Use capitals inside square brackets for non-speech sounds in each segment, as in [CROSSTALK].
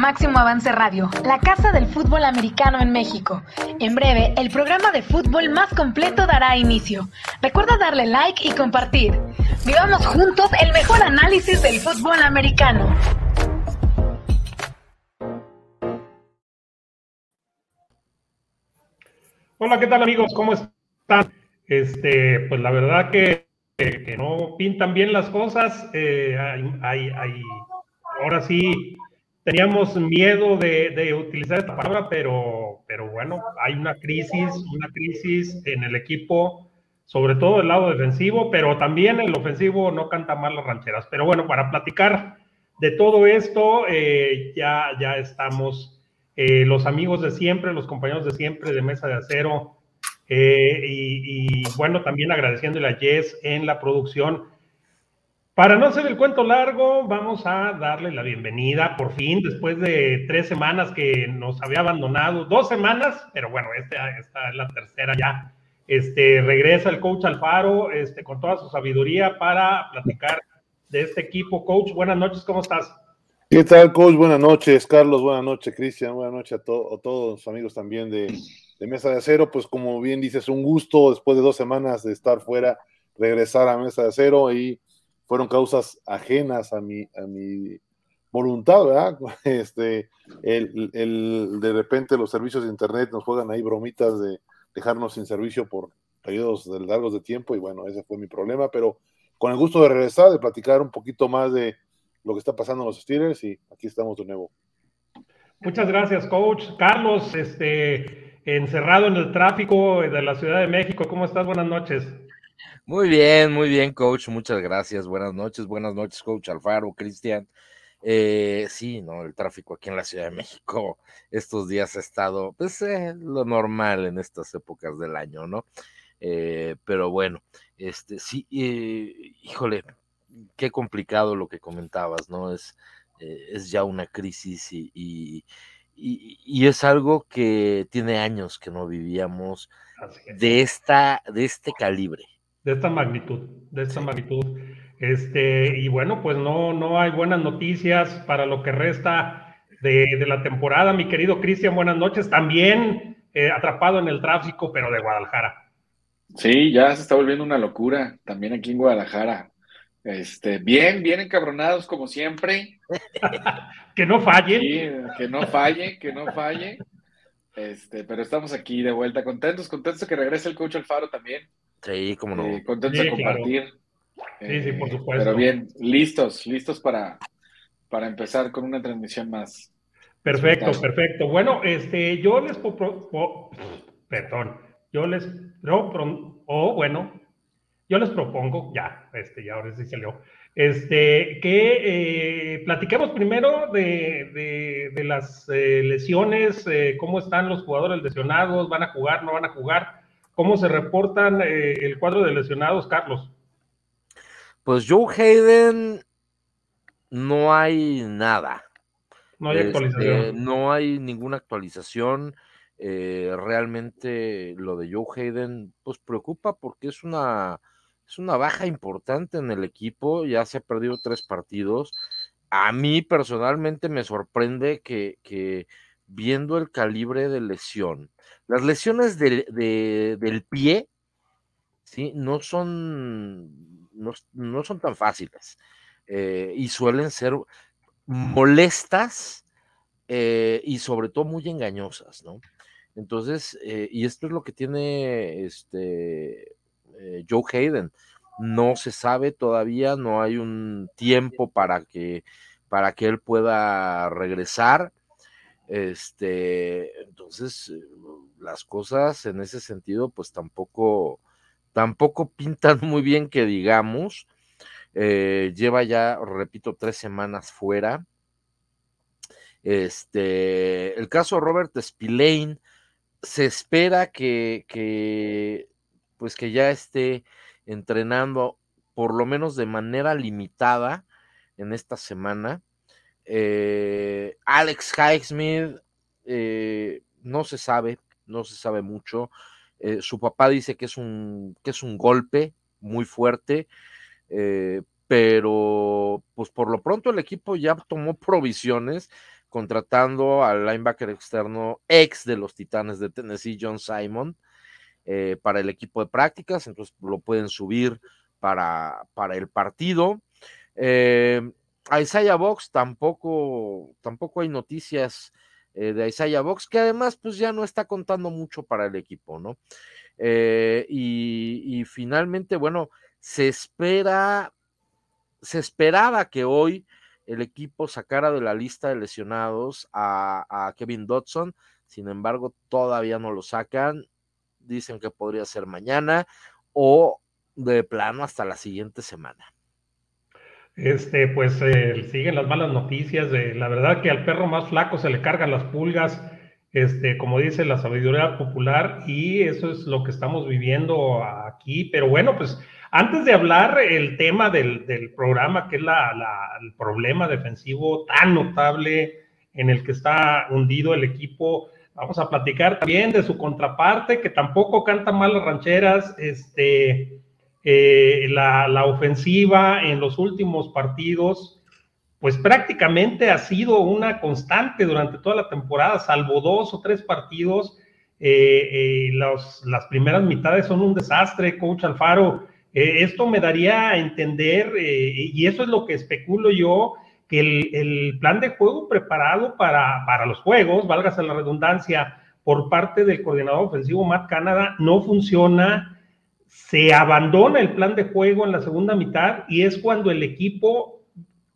Máximo Avance Radio, la casa del fútbol americano en México. En breve, el programa de fútbol más completo dará inicio. Recuerda darle like y compartir. Vivamos juntos el mejor análisis del fútbol americano. Hola, ¿qué tal amigos? ¿Cómo están? Este, pues la verdad que, que no pintan bien las cosas. Eh, hay, ahora sí teníamos miedo de, utilizar esta palabra, pero, pero bueno, hay una crisis, una crisis en el equipo, sobre todo el lado defensivo, pero también el ofensivo no canta mal las rancheras. Pero bueno, para platicar de todo esto, eh, ya, ya estamos eh, los amigos de siempre, los compañeros de siempre de Mesa de Acero, eh, y, y, bueno, también agradeciéndole a Jess en la producción. Para no hacer el cuento largo, vamos a darle la bienvenida por fin, después de tres semanas que nos había abandonado, dos semanas, pero bueno, esta, es la tercera ya. Este, regresa el coach Alfaro este, con toda su sabiduría para platicar de este equipo. Coach, buenas noches, ¿cómo estás? ¿Qué tal, coach? Buenas noches, Carlos. Buenas noches, Cristian. Buenas noches a, todos los amigos también de, de Mesa de Acero. Pues como bien dices, un gusto después de dos semanas de estar fuera, regresar a Mesa de Acero y fueron causas ajenas a mi, a mi voluntad, ¿verdad? [LAUGHS] Este, el, el, de repente los servicios de internet nos juegan ahí bromitas de dejarnos sin servicio por periodos largos de tiempo y bueno, ese fue mi problema, pero con el gusto de regresar, de platicar un poquito más de lo que está pasando en los Steelers y aquí estamos de nuevo. Muchas gracias, coach. Carlos, este, encerrado en el tráfico de la Ciudad de México, ¿cómo estás? Buenas noches. Muy bien, muy bien, coach. Muchas gracias. Buenas noches, buenas noches, coach Alfaro, Cristian. Eh, sí, no, el tráfico aquí en la Ciudad de México estos días ha estado, pues, eh, lo normal en estas épocas del año, ¿no? Eh, pero bueno, este, sí, híjole, qué complicado lo que comentabas, ¿no? Es, es ya una crisis y, y, y, es algo que tiene años que no vivíamos de, esta, de este calibre de esta magnitud, de esta magnitud. Este, y bueno, pues no, no hay buenas noticias para lo que resta de, la temporada. Mi querido Cristian, buenas noches. También eh, atrapado en el tráfico, pero de Guadalajara. Sí, ya se está volviendo una locura, también aquí en Guadalajara. Este, bien, bien encabronados como siempre. [LAUGHS] que no falle. que no falle, que no falle. Este, pero estamos aquí de vuelta, contentos, contentos de que regrese el coach Alfaro también. Sí, como no. Eh, contentos de compartir. Sí, sí, por eh, supuesto. Pero bien, listos, listos para, para empezar con una transmisión más. Perfecto, perfecto. Bueno, este, yo les perdón, yo les o oh, bueno, yo les propongo, ya, este, ya ahora sí salió, este, que eh, platiquemos primero de, de, las lesiones, cómo están los jugadores lesionados, van a jugar, no van a jugar, ¿Cómo se reportan eh, el cuadro de lesionados, Carlos? Pues Joe Hayden, no hay nada. No hay actualización. Este, no hay ninguna actualización. Eh, realmente lo de Joe Hayden, pues preocupa porque es una, es una baja importante en el equipo. Ya se ha perdido tres partidos. A mí personalmente me sorprende que, que viendo el calibre de lesión, las lesiones del pie, ¿sí? No son, no, son tan fáciles eh, y suelen ser molestas eh, y sobre todo muy engañosas, ¿no? Entonces, eh, y esto es lo que tiene este Joe Hayden. No se sabe todavía, no hay un tiempo para que, para que él pueda regresar. Este, entonces, las cosas en ese sentido, pues tampoco, tampoco pintan [LAUGHS] muy bien que digamos. Eh, lleva ya, repito, tres semanas fuera. Este, el caso Robert Spillane, se espera que, que, pues que ya esté entrenando por lo menos de manera limitada en esta semana. Eh, Alex Highsmith, eh, no se sabe, no se sabe mucho. Eh, su papá dice que es un, que es un golpe muy fuerte, pero pues por lo pronto el equipo ya tomó provisiones contratando al linebacker externo ex de los Titanes de Tennessee, John Simon, para el equipo de prácticas, entonces lo pueden subir para, para el partido. A Isaiah Box tampoco, tampoco hay noticias eh, de Isaiah Box, que además pues ya no está contando mucho para el equipo, ¿no? y, finalmente, bueno, se espera, se esperaba que hoy el equipo sacara de la lista de lesionados a, Kevin Dodson, sin embargo, todavía no lo sacan. Dicen que podría ser mañana o de plano hasta la siguiente semana. Este, pues eh, siguen las malas noticias. De, la verdad que al perro más flaco se le cargan las pulgas, este, como dice la sabiduría popular, y eso es lo que estamos viviendo aquí. Pero bueno, pues antes de hablar el tema del, programa, que es el problema defensivo tan notable en el que está hundido el equipo, vamos a platicar también de su contraparte, que tampoco canta mal las rancheras, este, eh, la, ofensiva en los últimos partidos, pues prácticamente ha sido una constante durante toda la temporada, salvo dos o tres partidos. Eh, eh, las primeras mitades son un desastre, coach Alfaro. Esto me daría a entender, y eso es lo que especulo yo, que el, plan de juego preparado para, para, los juegos, válgase la redundancia, por parte del coordinador ofensivo Matt Canada, no funciona, se abandona el plan de juego en la segunda mitad y es cuando el equipo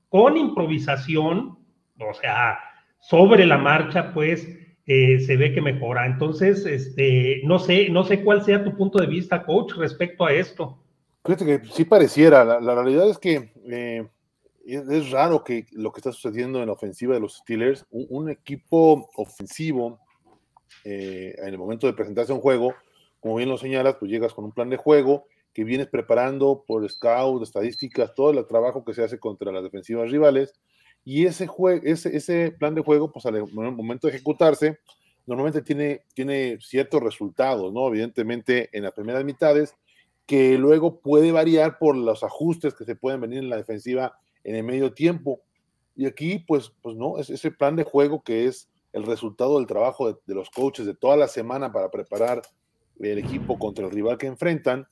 con improvisación, o sea, sobre la marcha, pues eh, se ve que mejora. Entonces, este, no sé, no sé cuál sea tu punto de vista, coach, respecto a esto. Fíjate que sí pareciera, la, realidad es que eh, es, raro que lo que está sucediendo en la ofensiva de los Steelers, un, equipo ofensivo, eh, en el momento de presentarse un juego, como bien lo señalas, pues llegas con un plan de juego que vienes preparando por scout, estadísticas, todo el trabajo que se hace contra las defensivas rivales, y ese, ese, ese plan de juego, pues al momento de ejecutarse, normalmente tiene, tiene ciertos resultados, ¿no? Evidentemente en las primeras mitades, que luego puede variar por los ajustes que se pueden venir en la defensiva en el medio tiempo. Y aquí, pues, pues no, es ese plan de juego que es el resultado del trabajo de, los coaches de toda la semana para preparar el equipo contra el rival que enfrentan,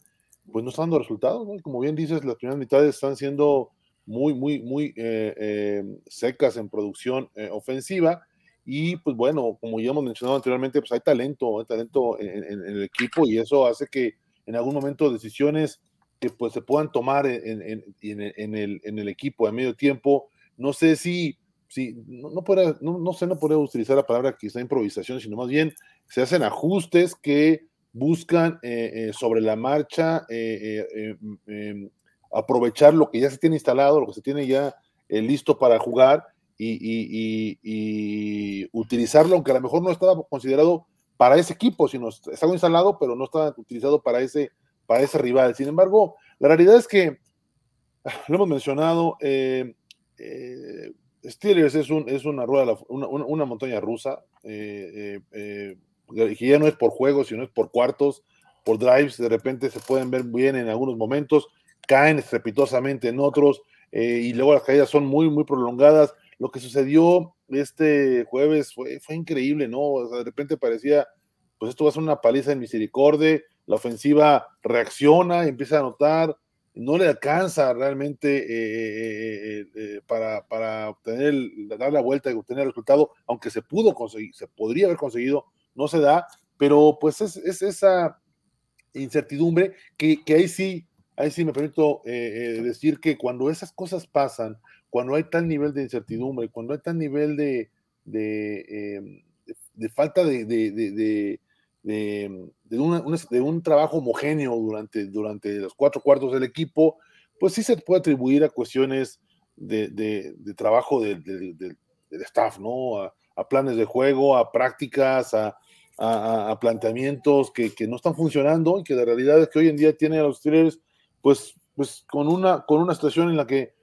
pues no está dando resultados. Como bien dices, las primeras mitades están siendo muy, muy, muy eh, eh, secas en producción eh, ofensiva. Y pues bueno, como ya hemos mencionado anteriormente, pues hay talento, hay talento en el equipo y eso hace que en algún momento decisiones que pues se puedan tomar en, el, equipo a medio tiempo. No sé si, si no, no, no, sé, no podría utilizar la palabra quizá improvisación, sino más bien se hacen ajustes que buscan eh, eh, sobre la marcha eh, em, aprovechar lo que ya se tiene instalado, lo que se tiene ya listo para jugar y, utilizarlo, aunque a lo mejor no estaba considerado para ese equipo, sino está instalado, pero no está utilizado para ese, para ese rival. Sin embargo, la realidad es que, [SIGHS] lo hemos mencionado, Steelers es, un, es una rueda, montaña rusa, que ya no es por juegos, sino es por cuartos, por drives, de repente se pueden ver bien en algunos momentos, caen estrepitosamente en otros, y luego las caídas son muy, muy prolongadas. Lo que sucedió este jueves fue, fue increíble, ¿no? de repente parecía, pues esto va a ser una paliza en misericordia, la ofensiva reacciona, empieza a anotar, no le alcanza realmente eh, eh, eh, para, para, obtener, dar la vuelta y obtener el resultado, aunque se pudo conseguir, se podría haber conseguido, no se da, pero pues es, esa incertidumbre que, que, ahí sí, ahí sí me permito decir que cuando esas cosas pasan, cuando hay tal nivel de incertidumbre, cuando hay tal nivel de, de, em, falta de, de, un trabajo homogéneo durante, durante los cuatro cuartos del equipo, pues sí se puede atribuir a cuestiones de, trabajo del, staff, ¿no? Planes de juego, a prácticas, a, planteamientos que, no están funcionando y que la realidad es que hoy en día tiene a los Steelers, pues, pues con, una, con una situación en la que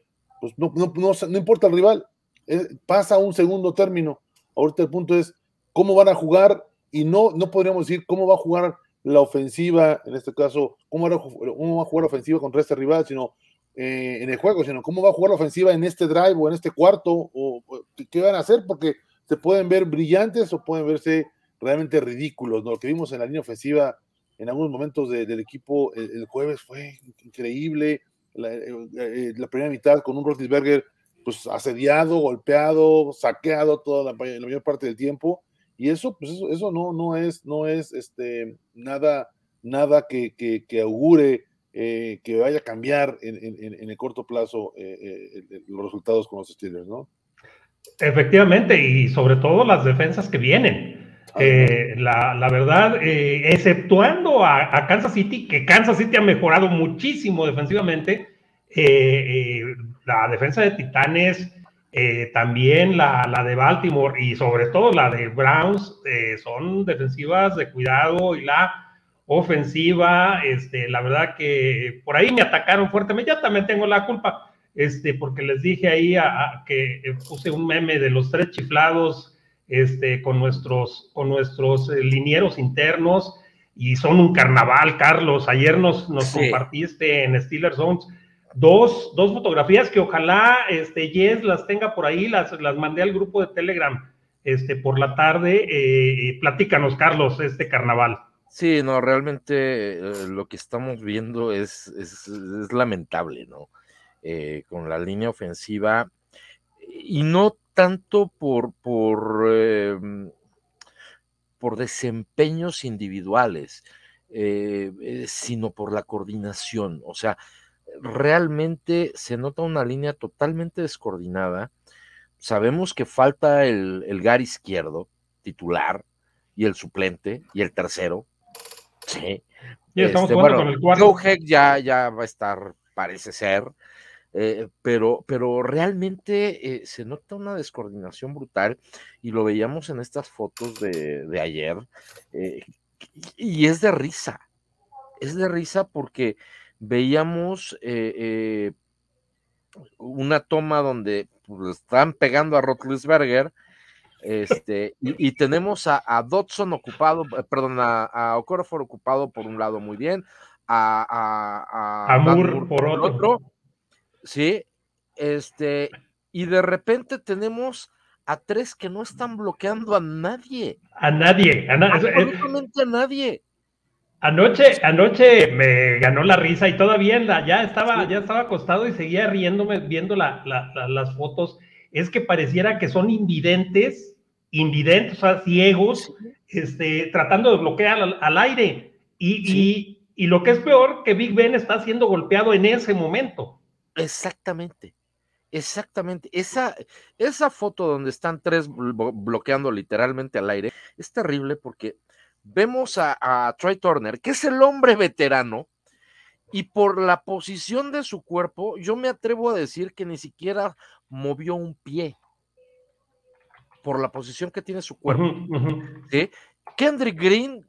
pues no, no, no, importa el rival, eh, pasa un segundo término. Ahorita el punto es cómo van a jugar y no, no podríamos decir cómo va a jugar la ofensiva, en este caso, cómo va a, jugar la ofensiva contra este rival, sino eh, en el juego, sino cómo va a jugar la ofensiva en este drive o en este cuarto, o, qué van a hacer, porque se pueden ver brillantes o pueden verse realmente ridículos. Lo que vimos en la línea ofensiva en algunos momentos del equipo el, jueves fue increíble. La, eh, primera mitad con un Roethlisberger pues asediado, golpeado, saqueado toda la, mayor parte del tiempo. Y eso, pues eso, eso no, no es, no es este, nada, nada que, que, augure eh, que vaya a cambiar en, en, el corto plazo eh, eh, los resultados con los Steelers, ¿no? Efectivamente, y sobre todo las defensas que vienen. la, la, verdad, exceptuando a, a, Kansas City, que Kansas City ha mejorado muchísimo defensivamente, la defensa de Titanes, eh, también la, la, de Baltimore y sobre todo la de Browns eh, son defensivas de cuidado y la ofensiva, este, la verdad que por ahí me atacaron fuertemente, ya también tengo la culpa, este, porque les dije ahí a, que puse un meme de los tres chiflados este, con nuestros, con nuestros eh, linieros internos y son un carnaval, Carlos, ayer nos, nos compartiste en Steelers Zones dos, dos fotografías que ojalá este, Jess las tenga por ahí, las, las mandé al grupo de Telegram este, por la tarde. Eh, platícanos, Carlos, este carnaval. Sí, no, realmente eh, lo que estamos viendo es, es, lamentable, ¿no? Eh, con la línea ofensiva y no tanto por, por, em, por desempeños individuales, sino por la coordinación. O sea, realmente se nota una línea totalmente descoordinada. Sabemos que falta el, el gar izquierdo, titular, y el suplente, y el tercero. Sí. Y estamos este, con el cuarto. Joe ya, ya va a estar, parece ser. Eh, pero, pero realmente eh, se nota una descoordinación brutal y lo veíamos en estas fotos de, de ayer eh, y es de risa, es de risa porque veíamos una toma donde pues, están pegando a Rotlisberger, este, y, tenemos a, Dodson ocupado, perdón, a, a, Okorafor ocupado por un lado muy bien, a, a, por, otro. Sí, este, y de repente tenemos a tres que no están bloqueando a nadie. A nadie, a, Absolutamente a nadie. Anoche, anoche me ganó la risa y todavía ya estaba, ya estaba acostado y seguía riéndome viendo las fotos. Es que pareciera que son invidentes, invidentes, o sea, ciegos, este, tratando de bloquear al, aire. Y, y, lo que es peor, que Big Ben está siendo golpeado en ese momento. Exactamente. Exactamente. Esa, esa foto donde están tres bloqueando literalmente al aire es terrible porque vemos a, a Troy Turner, que es el hombre veterano, y por la posición de su cuerpo, yo me atrevo a decir que ni siquiera movió un pie por la posición que tiene su cuerpo. Kendrick Green,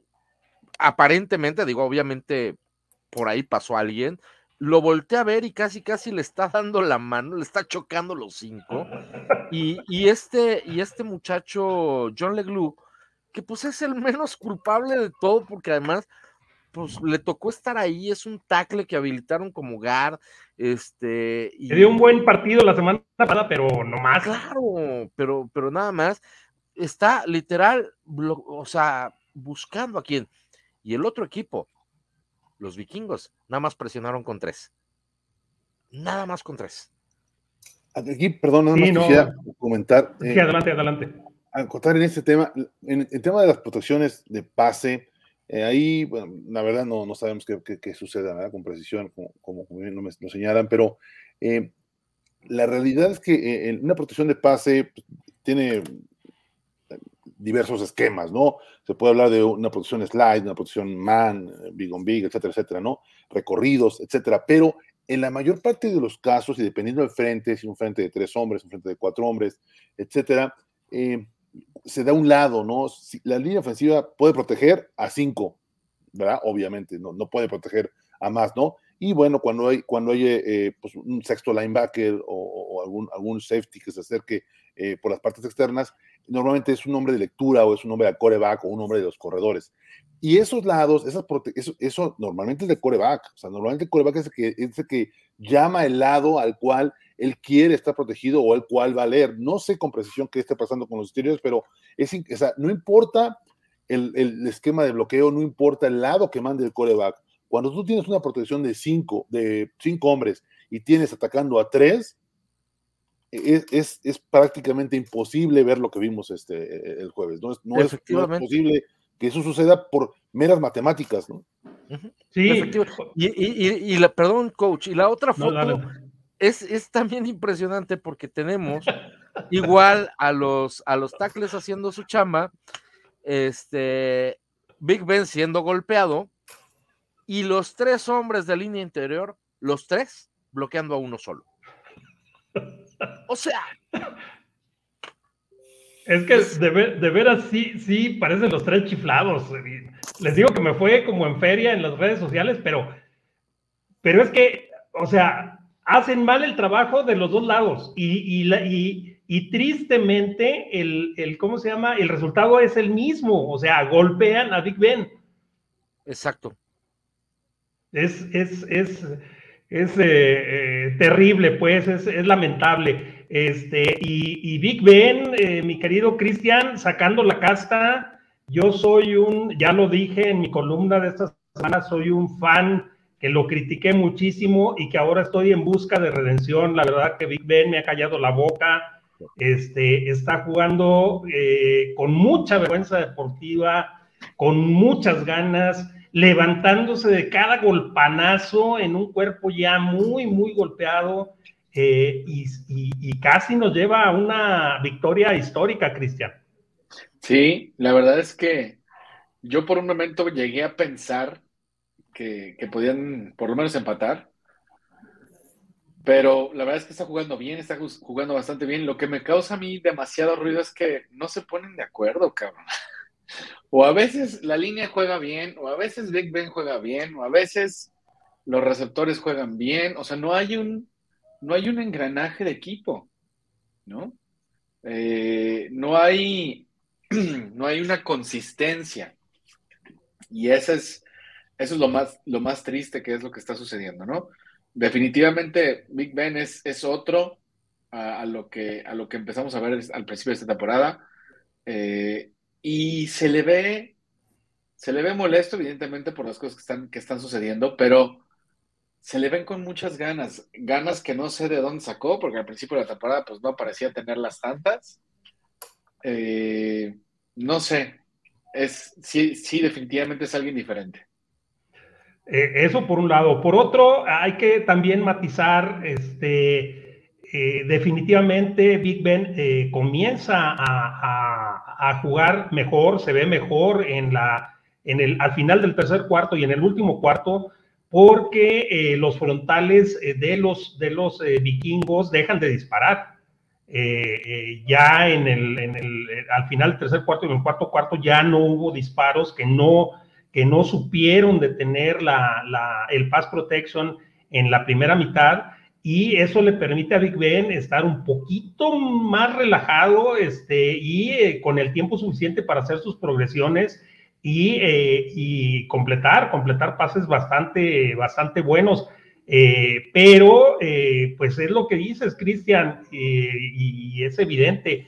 aparentemente, digo, obviamente por ahí pasó alguien, lo voltea a ver y casi casi le está dando la mano, le está chocando los cinco. Y, y este, y este muchacho, John Leglue, que pues es el menos culpable de todo, porque además, pues le tocó estar ahí, es un tackle que habilitaron como Gar, este... Y... dio un buen partido la semana pasada, pero no más. Claro, pero, pero nada más, está literal, o sea, buscando a quién. Y el otro equipo, los vikingos, nada más presionaron con tres. Nada más con tres. Aquí, perdón, nada más quisiera comentar. Sí, adelante, adelante contar en este tema, en el tema de las protecciones de pase, eh, ahí, bueno, la verdad no, no sabemos qué, qué, sucede con precisión, como, como, bien no me lo señalan, pero eh, la realidad es que eh, una protección de pase pues, tiene diversos esquemas, ¿no? Se puede hablar de una protección slide, una protección man, big on big, etcétera, etcétera, ¿no? Recorridos, etcétera, pero en la mayor parte de los casos, y dependiendo del frente, si un frente de tres hombres, un frente de cuatro hombres, etcétera, eh, se da un lado, ¿no? la línea ofensiva puede proteger a cinco, ¿verdad? Obviamente, no, no puede proteger a más, ¿no? Y bueno, cuando hay, cuando hay eh, pues un sexto linebacker o, algún, algún safety que se acerque eh, por las partes externas, normalmente es un hombre de lectura o es un hombre de coreback o un hombre de los corredores. Y esos lados, esas eso, eso, normalmente es de coreback. O sea, normalmente el coreback es el, que, es el que llama el lado al cual él quiere estar protegido o el cual va a leer. No sé con precisión qué esté pasando con los exteriores, pero es, o sea, no importa el, el, esquema de bloqueo, no importa el lado que mande el coreback. Cuando tú tienes una protección de cinco, de cinco hombres y tienes atacando a tres, es, es, es prácticamente imposible ver lo que vimos este, el jueves. No es, no es, no es posible que eso suceda por meras matemáticas, ¿no? Sí. Y, y, y, la, perdón, coach, y la otra foto Es, es, también impresionante porque tenemos igual a los, a los tackles haciendo su chamba, este, Big Ben siendo golpeado y los tres hombres de línea interior, los tres bloqueando a uno solo. O sea, es que de, veras sí, sí, parecen los tres chiflados. Les digo que me fue como en feria en las redes sociales, pero, pero es que, o sea, hacen mal el trabajo de los dos lados y, y, y, tristemente el, el, ¿cómo se llama? El resultado es el mismo, o sea, golpean a Big Ben. Exacto. Es, es, es, es eh, eh, terrible, pues, es, es lamentable. Este, y, Big Ben, eh, mi querido Cristian, sacando la casta, yo soy un, ya lo dije en mi columna de esta semana, soy un fan que lo critiqué muchísimo y que ahora estoy en busca de redención. La verdad que Big Ben me ha callado la boca, este, está jugando eh, con mucha vergüenza deportiva, con muchas ganas, levantándose de cada golpanazo en un cuerpo ya muy, muy golpeado. Eh, y, casi nos lleva a una victoria histórica, Cristian. Sí, la verdad es que yo por un momento llegué a pensar que, podían por lo menos empatar, pero la verdad es que está jugando bien, está jugando bastante bien. Lo que me causa a mí demasiado ruido es que no se ponen de acuerdo, cabrón. O a veces la línea juega bien, o a veces Big Ben juega bien, o a veces los receptores juegan bien. O sea, no hay un, no hay un engranaje de equipo, ¿no? Eh, no, hay, [CLEARS THROAT] no hay una consistencia. Y eso es, eso es lo, más, lo más triste que es lo que está sucediendo, ¿no? Definitivamente Big Ben es, es otro a, lo que, a lo que empezamos a ver al principio de esta temporada. Eh, y se le ve, se le ve molesto, evidentemente, por las cosas que están, que están sucediendo, pero se le ven con muchas ganas, ganas que no sé de dónde sacó, porque al principio de la temporada pues no parecía tenerlas tantas. Eh, no sé, es, sí, sí, definitivamente es alguien diferente. Eh, eso por un lado. Por otro, hay que también matizar, este, eh, definitivamente Big Ben comienza a, a, jugar mejor, se ve mejor en la, en el, al final del tercer cuarto y en el último cuarto porque eh, los frontales eh, de los, de los eh, vikingos dejan de disparar. ya en el, en el, al final del tercer cuarto y en el cuarto cuarto ya no hubo disparos que no, que no supieron detener la, la, el pass protection en la primera mitad y eso le permite a Big Ben estar un poquito más relajado este, y con el tiempo suficiente para hacer sus progresiones eh, y, completar, completar pases bastante, bastante buenos. Eh, pero, eh, pues es lo que dices, Cristian, y es evidente.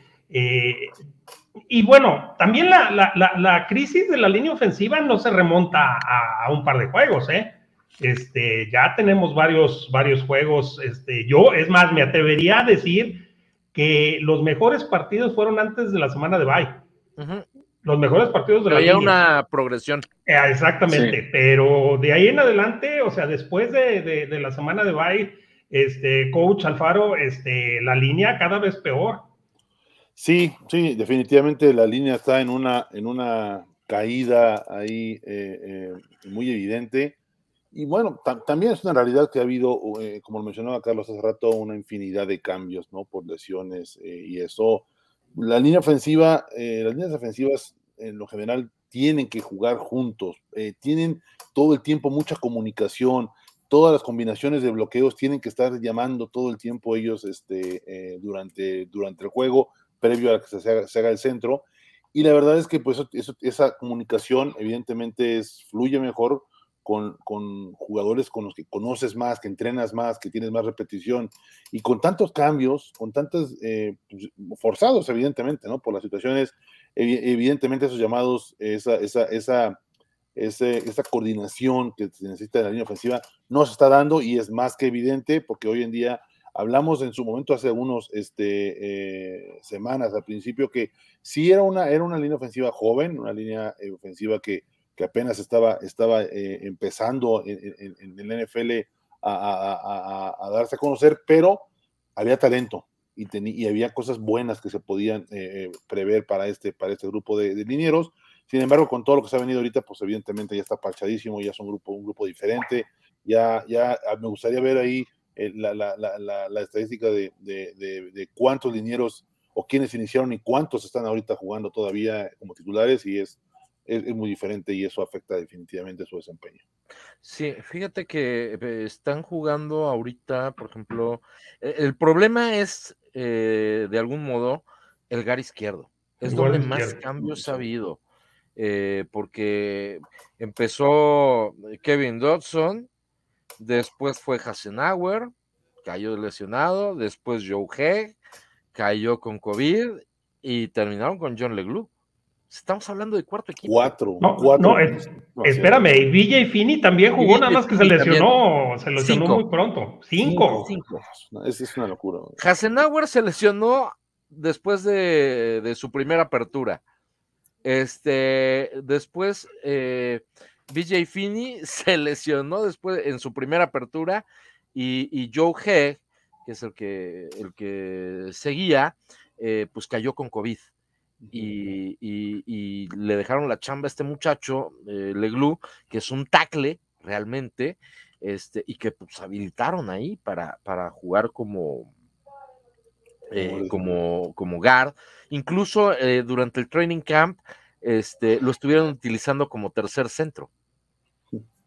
y bueno, también la, la, crisis de la línea ofensiva no se remonta a, un par de juegos, ¿eh? Este, ya tenemos varios, varios juegos. Este, yo, es más, me atrevería a decir que los mejores partidos fueron antes de la semana de bye los mejores partidos de la Había una progresión. Eh, exactamente, pero de ahí en adelante, o sea, después de, la semana de bye, este, coach Alfaro, este, la línea cada vez peor. Sí, sí, definitivamente la línea está en una, en una caída ahí eh, eh, muy evidente. Y bueno, también es una realidad que ha habido, como lo mencionaba Carlos hace rato, una infinidad de cambios, ¿no? Por lesiones y eso la línea ofensiva, eh, las líneas ofensivas en lo general tienen que jugar juntos, eh, tienen todo el tiempo mucha comunicación, todas las combinaciones de bloqueos tienen que estar llamando todo el tiempo ellos este, eh, durante, durante el juego, previo a que se haga, el centro. y la verdad es que pues esa comunicación evidentemente es, fluye mejor con, jugadores con los que conoces más, que entrenas más, que tienes más repetición, y con tantos cambios, con tantos eh, pues, forzados, evidentemente, ¿no? Por las situaciones, evidentemente esos llamados, esa, esa, esa, esa coordinación que se necesita de la línea ofensiva no se está dando y es más que evidente porque hoy en día hablamos en su momento hace unos este, eh, semanas al principio que sí era una, era una línea ofensiva joven, una línea eh, ofensiva que que apenas estaba, estaba eh, empezando en, el NFL a, darse a conocer, pero había talento y, y había cosas buenas que se podían eh, prever para este, para este grupo de, de, linieros. Sin embargo, con todo lo que se ha venido ahorita, pues evidentemente ya está parchadísimo, ya es un grupo, diferente. Ya, ya ah, me gustaría ver ahí eh, la, la, la, la, estadística de, de, de, cuántos linieros o quiénes iniciaron y cuántos están ahorita jugando todavía como titulares y es es, muy diferente y eso afecta definitivamente su desempeño. Sí, fíjate que eh, están jugando ahorita, por ejemplo, e, el problema es eh, de algún modo el gar izquierdo. Es donde más cambios ha habido. Eh, porque empezó Kevin Dodson, después fue Hasenauer, cayó lesionado, después Joe Hegg, cayó con COVID y terminaron con John Leglu. Estamos hablando de cuarto equipo. Cuatro. No, cuatro. no espérame, y BJ Fini también jugó, nada más que se lesionó, se lesionó muy pronto. Cinco. Cinco. Es, es, una locura. Hasenauer se lesionó después de, de, su primera apertura. Este, después, eh, BJ Fini [LAUGHS] se lesionó después en su primera apertura y, y Joe He, que es el que, el que seguía, eh, pues cayó con COVID y, le dejaron la chamba a este muchacho, eh, Leglu, que es un tackle realmente, este, y que pues habilitaron ahí para, para jugar como, eh, como, como guard. Incluso eh, durante el training camp este, lo estuvieron utilizando como tercer centro.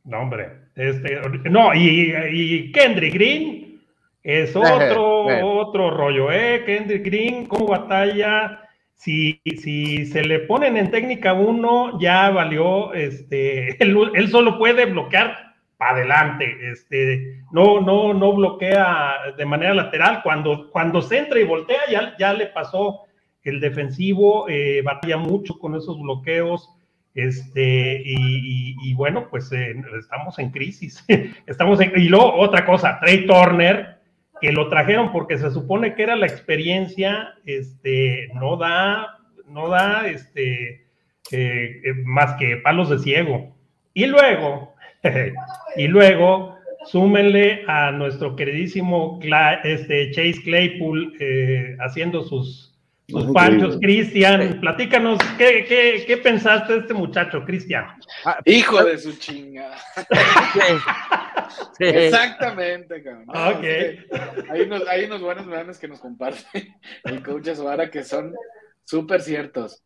No, hombre. Este, no, y, y Kendrick Green es [LAUGHS] otro, otro rollo, ¿eh? Kendrick Green, como batalla si, si se le ponen en técnica uno, ya valió, este, [LAUGHS] él, solo puede bloquear para adelante, este, no, no, no bloquea de manera lateral, cuando, cuando se entra y voltea, ya, ya le pasó el defensivo, eh, batalla mucho con esos bloqueos, este, y, bueno, pues eh, estamos en crisis, [LAUGHS] estamos en, y luego otra cosa, Trey Turner, que lo trajeron porque se supone que era la experiencia, este, no da, no da, este, eh, eh, más que palos de ciego. Y luego, [LAUGHS] y luego, súmenle a nuestro queridísimo este, Chase Claypool eh, haciendo sus, sus panchos. Cristian, platícanos, ¿qué, qué, qué pensaste de este muchacho, Cristian? Ah, Hijo de su [LAUGHS] [LAUGHS] Exactamente, cabrón. hay, unos, hay unos buenos memes que nos comparte [LAUGHS] el coach Azuara que son súper ciertos.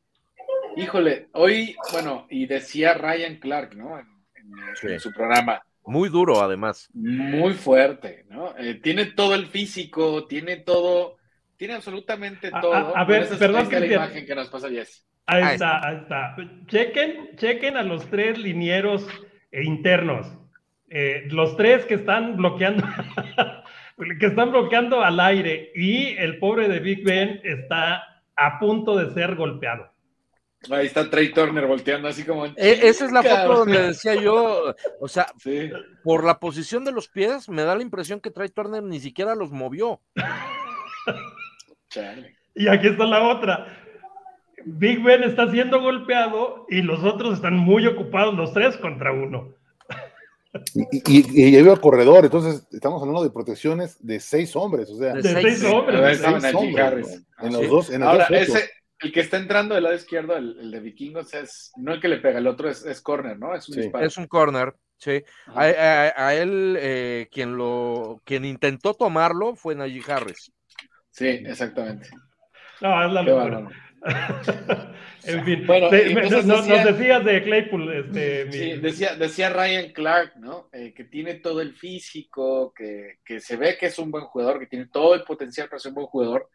Híjole, hoy, bueno, y decía Ryan Clark, ¿no? En, su programa. Muy duro, además. Muy fuerte, ¿no? Eh, tiene todo el físico, tiene todo, tiene absolutamente todo. A, ver, perdón. la imagen que nos pasa Jess. Ahí, está, ahí está. Chequen, chequen a los tres linieros internos. Eh, los tres que están bloqueando, [LAUGHS] que están bloqueando al aire y el pobre de Big Ben está a punto de ser golpeado. Ahí está Trey Turner volteando así como. E, esa es la foto donde decía yo, o sea, [LAUGHS] por la posición de los pies, me da la impresión que Trey Turner ni siquiera los movió. Y aquí está la otra. Big Ben está siendo golpeado y los otros están muy ocupados, los tres contra uno. Y, y, y corredor, entonces estamos hablando de protecciones de seis hombres, o sea, de, seis, hombres. En los dos, en Ahora, ese, el que está entrando del lado izquierdo, el, de Vikingos, es no el que le pega, el otro es, es corner, ¿no? Es un disparo. Es un corner, sí. A, él, eh, quien lo, quien intentó tomarlo fue Najee Harris. Sí, exactamente. No, es la locura. [LAUGHS] en fin, bueno, nos, decías de Claypool. Este, sí, decía, decía Ryan Clark, ¿no? Eh, que tiene todo el físico, que, que, se ve que es un buen jugador, que tiene todo el potencial para ser un buen jugador,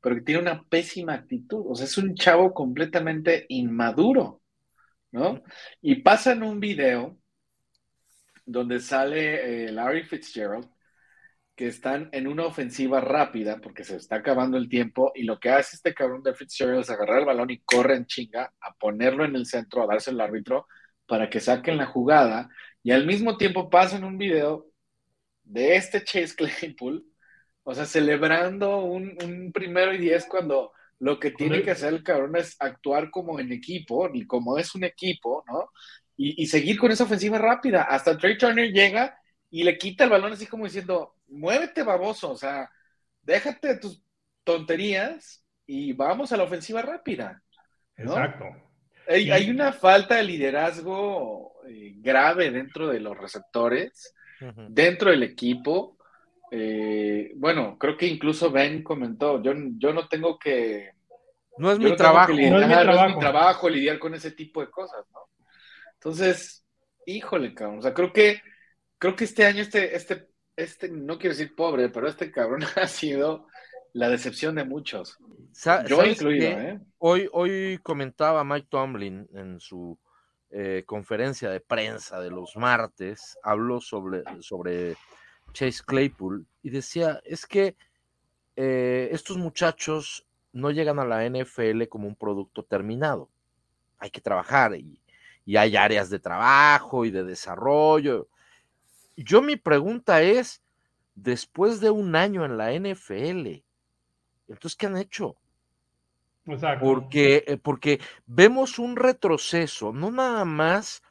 pero que tiene una pésima actitud. O sea, es un chavo completamente inmaduro, ¿no? Y pasa en un video donde sale eh, Larry Fitzgerald, que están en una ofensiva rápida porque se está acabando el tiempo y lo que hace este cabrón de Fitzgerald es agarrar el balón y corre en chinga a ponerlo en el centro, a darse al árbitro para que saquen la jugada y al mismo tiempo pasa en un video de este Chase Claypool, o sea, celebrando un, primero y diez cuando lo que tiene que hacer el cabrón es actuar como en equipo, y como es un equipo, ¿no? Y, seguir con esa ofensiva rápida. Hasta Trey Turner llega y le quita el balón así como diciendo, muévete baboso, o sea, déjate de tus tonterías y vamos a la ofensiva rápida. Exacto. Hay, una falta de liderazgo eh, grave dentro de los receptores, dentro del equipo. Eh, bueno, creo que incluso Ben comentó, yo, yo no tengo que... No es, mi, trabajo. no es mi trabajo. lidiar con ese tipo de cosas, ¿no? Entonces, híjole, cabrón. O sea, creo que, creo que este año, este, este, este, no quiero decir pobre, pero este cabrón [LAUGHS] ha sido la decepción de muchos. Yo incluido, ¿eh? Hoy, hoy comentaba Mike Tomlin en su eh, conferencia de prensa de los martes, habló sobre, sobre Chase Claypool y decía, es que eh, estos muchachos no llegan a la NFL como un producto terminado. Hay que trabajar y, y hay áreas de trabajo y de desarrollo. Yo mi pregunta es, después de un año en la NFL, entonces, ¿qué han hecho? Porque, eh, porque vemos un retroceso, no nada más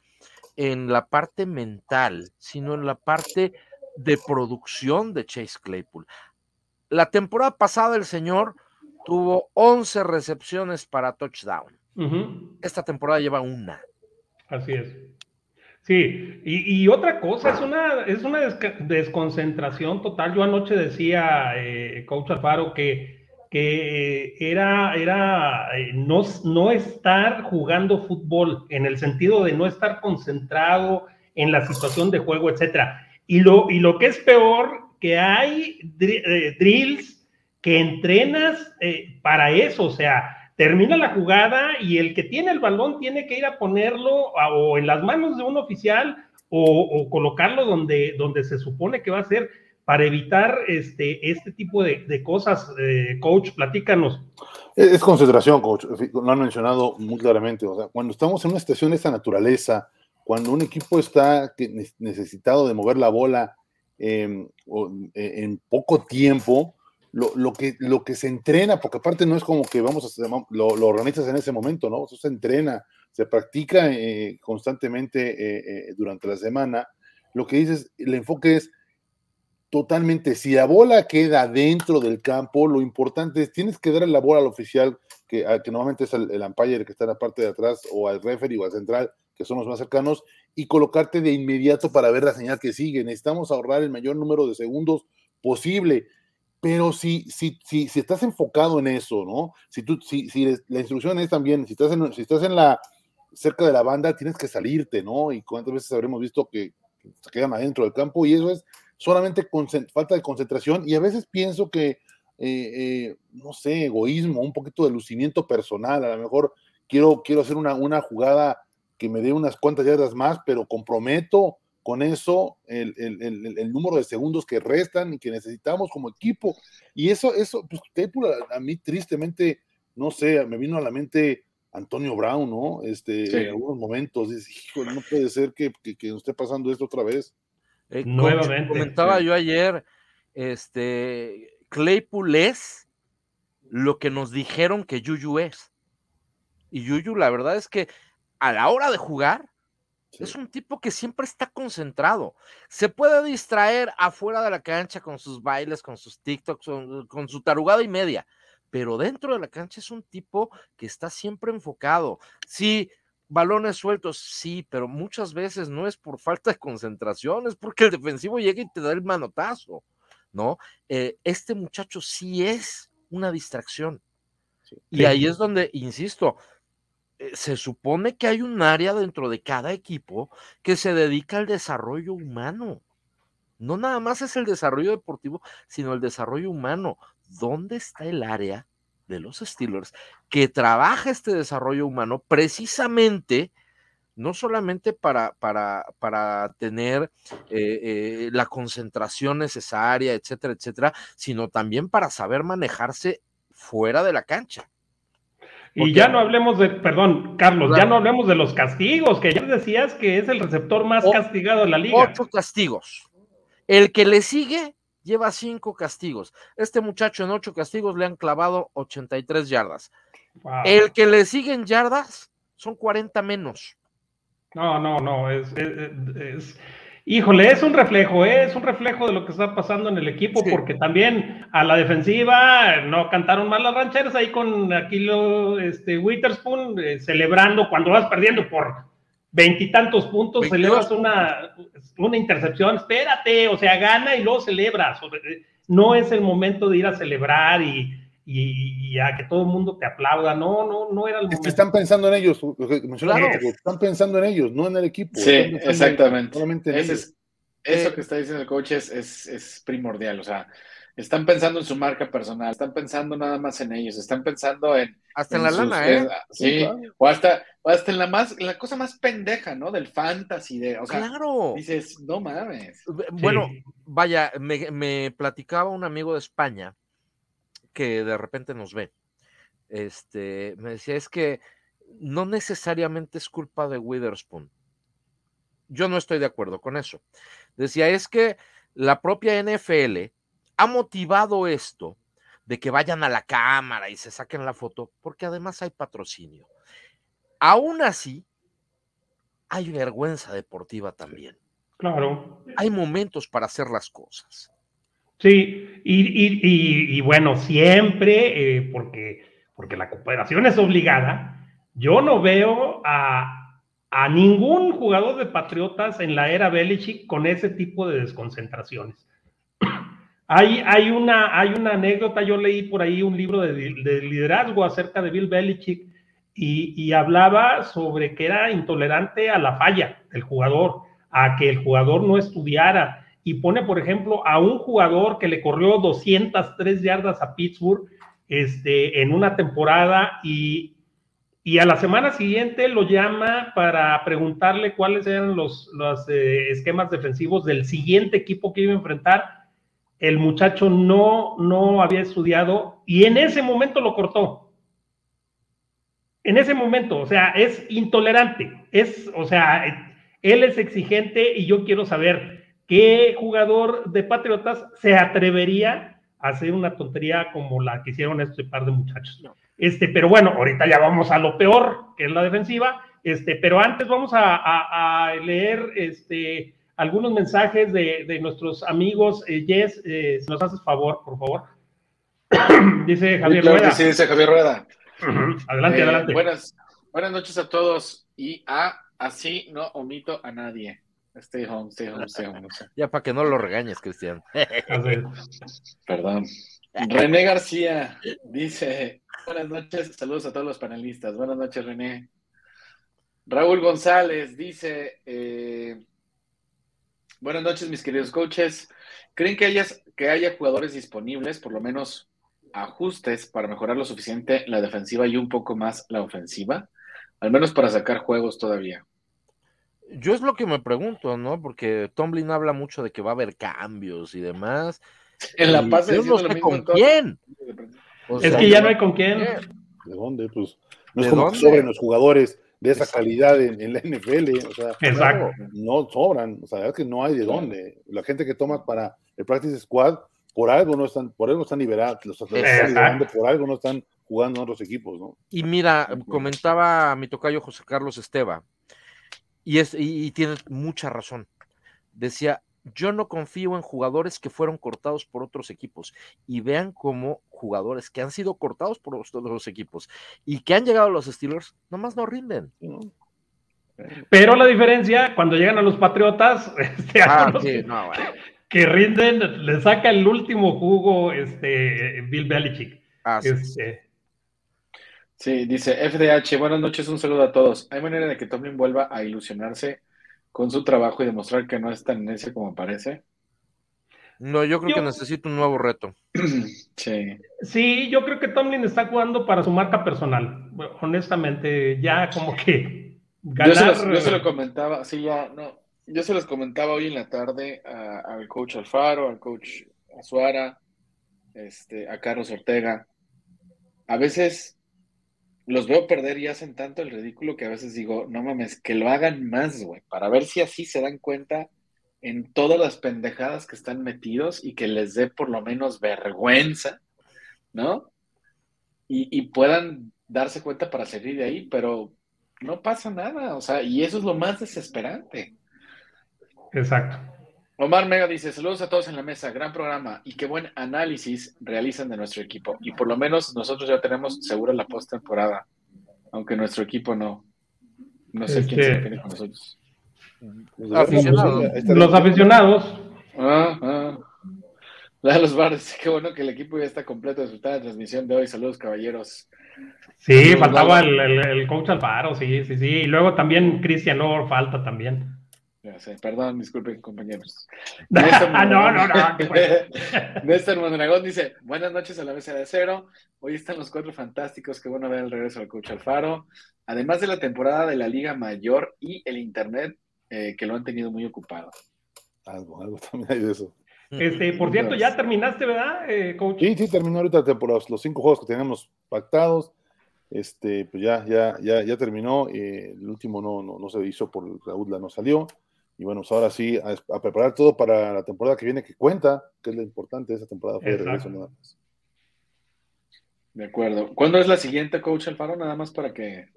en la parte mental, sino en la parte de producción de Chase Claypool. La temporada pasada el señor tuvo 11 recepciones para touchdown. Esta temporada lleva una. Así es. Sí, y, otra cosa, es una, es una desconcentración total. Yo anoche decía, eh, coach Alfaro, que que era, era eh, no, no estar jugando fútbol, en el sentido de no estar concentrado en la situación de juego, etcétera. Y lo, y lo que es peor, que hay eh, drills que entrenas eh, para eso, o sea, termina la jugada y el que tiene el balón tiene que ir a ponerlo o en las manos de un oficial o, colocarlo donde, donde se supone que va a ser para evitar este, este tipo de, cosas, eh, coach, platícanos. Es, concentración, coach, lo han mencionado muy claramente, o sea, cuando estamos en una situación de esta naturaleza, cuando un equipo está necesitado de mover la bola em, e, en poco tiempo, lo, que, lo que se entrena, porque aparte no es como que vamos a lo, lo organizas en ese momento, ¿no? Eso se entrena, se practica eh, constantemente eh, durante la semana. Lo que dices, el enfoque es totalmente. Si la bola queda dentro del campo, lo importante es, tienes que darle la bola al oficial, que, que normalmente es el, el, umpire que está en la parte de atrás, o al referee o al central, que son los más cercanos, y colocarte de inmediato para ver la señal que sigue. Necesitamos ahorrar el mayor número de segundos posible. Pero si, si, si, si estás enfocado en eso, ¿no? Si, tú, si, si la instrucción es también, si estás, en, si estás en la cerca de la banda, tienes que salirte, ¿no? Y cuántas veces habremos visto que se quedan adentro del campo y eso es solamente falta de concentración y a veces pienso que, eh, eh, no sé, egoísmo, un poquito de lucimiento personal, a lo mejor quiero, quiero hacer una, una jugada que me dé unas cuantas yardas más, pero comprometo con eso el, el, el, número de segundos que restan y que necesitamos como equipo. Y eso, eso, pues a, mí tristemente, no sé, me vino a la mente Antonio Brown, ¿no? Este, en algunos momentos, hijo, no puede ser que, que, que, esté pasando esto otra vez. Eh, Nuevamente. Comentaba yo ayer, este, Claypool es lo que nos dijeron que Yuyu es. Y Yuyu, la verdad es que a la hora de jugar, es un tipo que siempre está concentrado. Se puede distraer afuera de la cancha con sus bailes, con sus TikToks, con, con su tarugada y media, pero dentro de la cancha es un tipo que está siempre enfocado. Sí, balones sueltos, sí, pero muchas veces no es por falta de concentración, es porque el defensivo llega y te da el manotazo, ¿no? Eh, este muchacho sí es una distracción. Y ahí es donde, insisto, se supone que hay un área dentro de cada equipo que se dedica al desarrollo humano. No nada más es el desarrollo deportivo, sino el desarrollo humano. ¿Dónde está el área de los Steelers que trabaja este desarrollo humano precisamente no solamente para, para, para tener eh, eh, la concentración necesaria, etcétera, etcétera, sino también para saber manejarse fuera de la cancha. Y ya no hablemos de, perdón, Carlos, ya no hablemos de los castigos, que ya decías que es el receptor más castigado de la liga. Ocho castigos. El que le sigue lleva cinco castigos. Este muchacho en ocho castigos le han clavado 83 yardas. El que le sigue en yardas son 40 menos. No, no, no, es, es, híjole, es un reflejo, ¿eh? es un reflejo de lo que está pasando en el equipo, porque también a la defensiva no cantaron mal las rancheras ahí con Aquilo este, Witherspoon eh, celebrando cuando vas perdiendo por veintitantos puntos, celebras una, una intercepción, espérate, o sea, gana y luego celebras. No es el momento de ir a celebrar y y, a que todo el mundo te aplauda. No, no, no era el momento. están pensando en ellos, están pensando en ellos, no en el equipo. Sí, exactamente. eso que está diciendo el coach es, es, primordial, o sea, están pensando en su marca personal, están pensando nada más en ellos, están pensando en... Hasta en, la lana, ¿eh? Sí, o, hasta, hasta en la más, la cosa más pendeja, ¿no? Del fantasy, de, o sea, claro. dices, no mames. Bueno, vaya, me, me platicaba un amigo de España que de repente nos ve. Este, me decía, es que no necesariamente es culpa de Witherspoon. Yo no estoy de acuerdo con eso. Decía, es que la propia NFL ha motivado esto de que vayan a la cámara y se saquen la foto, porque además hay patrocinio. Aún así, hay vergüenza deportiva también. Claro. Hay momentos para hacer las cosas. Sí, y, bueno, siempre, eh, porque, porque la cooperación es obligada, yo no veo a, ningún jugador de Patriotas en la era Belichick con ese tipo de desconcentraciones. [CLEARS THROAT] Hay, hay, una, hay una anécdota, yo leí por ahí un libro de, liderazgo acerca de Bill Belichick y, y, hablaba sobre que era intolerante a la falla del jugador, a que el jugador no estudiara, y pone, por ejemplo, a un jugador que le corrió 203 yardas a Pittsburgh este, en una temporada y, a la semana siguiente lo llama para preguntarle cuáles eran los, los eh, esquemas defensivos del siguiente equipo que iba a enfrentar. El muchacho no, no había estudiado y en ese momento lo cortó. En ese momento, o sea, es intolerante, es, o sea, él es exigente y yo quiero saber, ¿Qué jugador de Patriotas se atrevería a hacer una tontería como la que hicieron este par de muchachos? Este, pero bueno, ahorita ya vamos a lo peor, que es la defensiva. Este, pero antes vamos a, leer este, algunos mensajes de, nuestros amigos. Eh, Jess, eh, si nos haces favor, por favor. [COUGHS] dice Javier Rueda. Sí, dice Javier Rueda. [COUGHS] adelante, eh, adelante. Buenas, buenas noches a todos. Y a así no omito a nadie. Stay home, stay home, stay home. [LAUGHS] Ya para que no lo regañes, Cristian. [LAUGHS] Perdón. René García dice: Buenas noches, saludos a todos los panelistas. Buenas noches, René. Raúl González dice: eh, Buenas noches, mis queridos coaches. ¿Creen que, hayas, que haya jugadores disponibles, por lo menos ajustes, para mejorar lo suficiente la defensiva y un poco más la ofensiva? Al menos para sacar juegos todavía. Yo es lo que me pregunto, ¿no? Porque Tomlin habla mucho de que va a haber cambios y demás. En la paz no sé con quién. es que ya no hay con quién. ¿De dónde? Pues no es como que sobren los jugadores de esa calidad en, la NFL. O sea, Exacto. No, sobran. O sea, es que no hay de dónde. La gente que toma para el practice squad, por algo no están, por algo están liberados, los por algo no están jugando en otros equipos, ¿no? Y mira, comentaba mi tocayo José Carlos Esteba, y, es, y, tiene mucha razón. Decía, yo no confío en jugadores que fueron cortados por otros equipos y vean cómo jugadores que han sido cortados por otros equipos y que han llegado a los Steelers, nomás no rinden. Pero la diferencia, cuando llegan a los Patriotas, [LAUGHS] este, ah, que, rinden, le saca el último jugo este, Bill Belichick. Ah, este, Sí, dice FDH, buenas noches, un saludo a todos. ¿Hay manera de que Tomlin vuelva a ilusionarse con su trabajo y demostrar que no es tan necio como parece? No, yo creo que necesito un nuevo reto. [CLEARS THROAT] Sí. Sí, yo creo que Tomlin está jugando para su marca personal. honestamente, ya como que ganar... Yo se, lo comentaba, sí, ya, no. Yo se los comentaba hoy en la tarde al coach Alfaro, al coach Azuara, este, a Carlos Ortega. A veces los veo perder y hacen tanto el ridículo que a veces digo, no mames, que lo hagan más, güey, para ver si así se dan cuenta en todas las pendejadas que están metidos y que les dé por lo menos vergüenza, ¿no? Y, puedan darse cuenta para salir de ahí, pero no pasa nada, o sea, y eso es lo más desesperante. Exacto. Omar Mega dice, saludos a todos en la mesa, gran programa y qué buen análisis realizan de nuestro equipo. Y por lo menos nosotros ya tenemos segura la postemporada, aunque nuestro equipo no. No sé quién se viene con nosotros. Los aficionados. Los aficionados. Ah, ah. La de los bares, qué bueno que el equipo ya está completo de la transmisión de hoy. Saludos, caballeros. Sí, faltaba el, el, coach Alfaro, sí, sí, sí. Y luego también Cristian no falta también. Ya sé, perdón, disculpen, compañeros. [LAUGHS] ah, no, no, no. [LAUGHS] Néstor Mondragón dice: Buenas noches a la mesa de cero. Hoy están los cuatro fantásticos. Qué bueno ver el regreso del coach Alfaro. Además de la temporada de la Liga Mayor y el Internet, eh, que lo han tenido muy ocupado. Algo, algo también hay de eso. Este, por cierto, ya terminaste, ¿verdad, eh, coach? Sí, sí, terminó ahorita la temporada, los cinco juegos que teníamos pactados. Este, pues ya, ya, ya, ya terminó. Eh, el último no, no, no, se hizo por la UDLA, no salió. Y bueno, pues ahora sí, a, preparar todo para la temporada que viene, que cuenta, que es lo importante de esa temporada. Fue de regreso nada más. De acuerdo. ¿Cuándo es la siguiente, coach Alfaro? Nada más para que...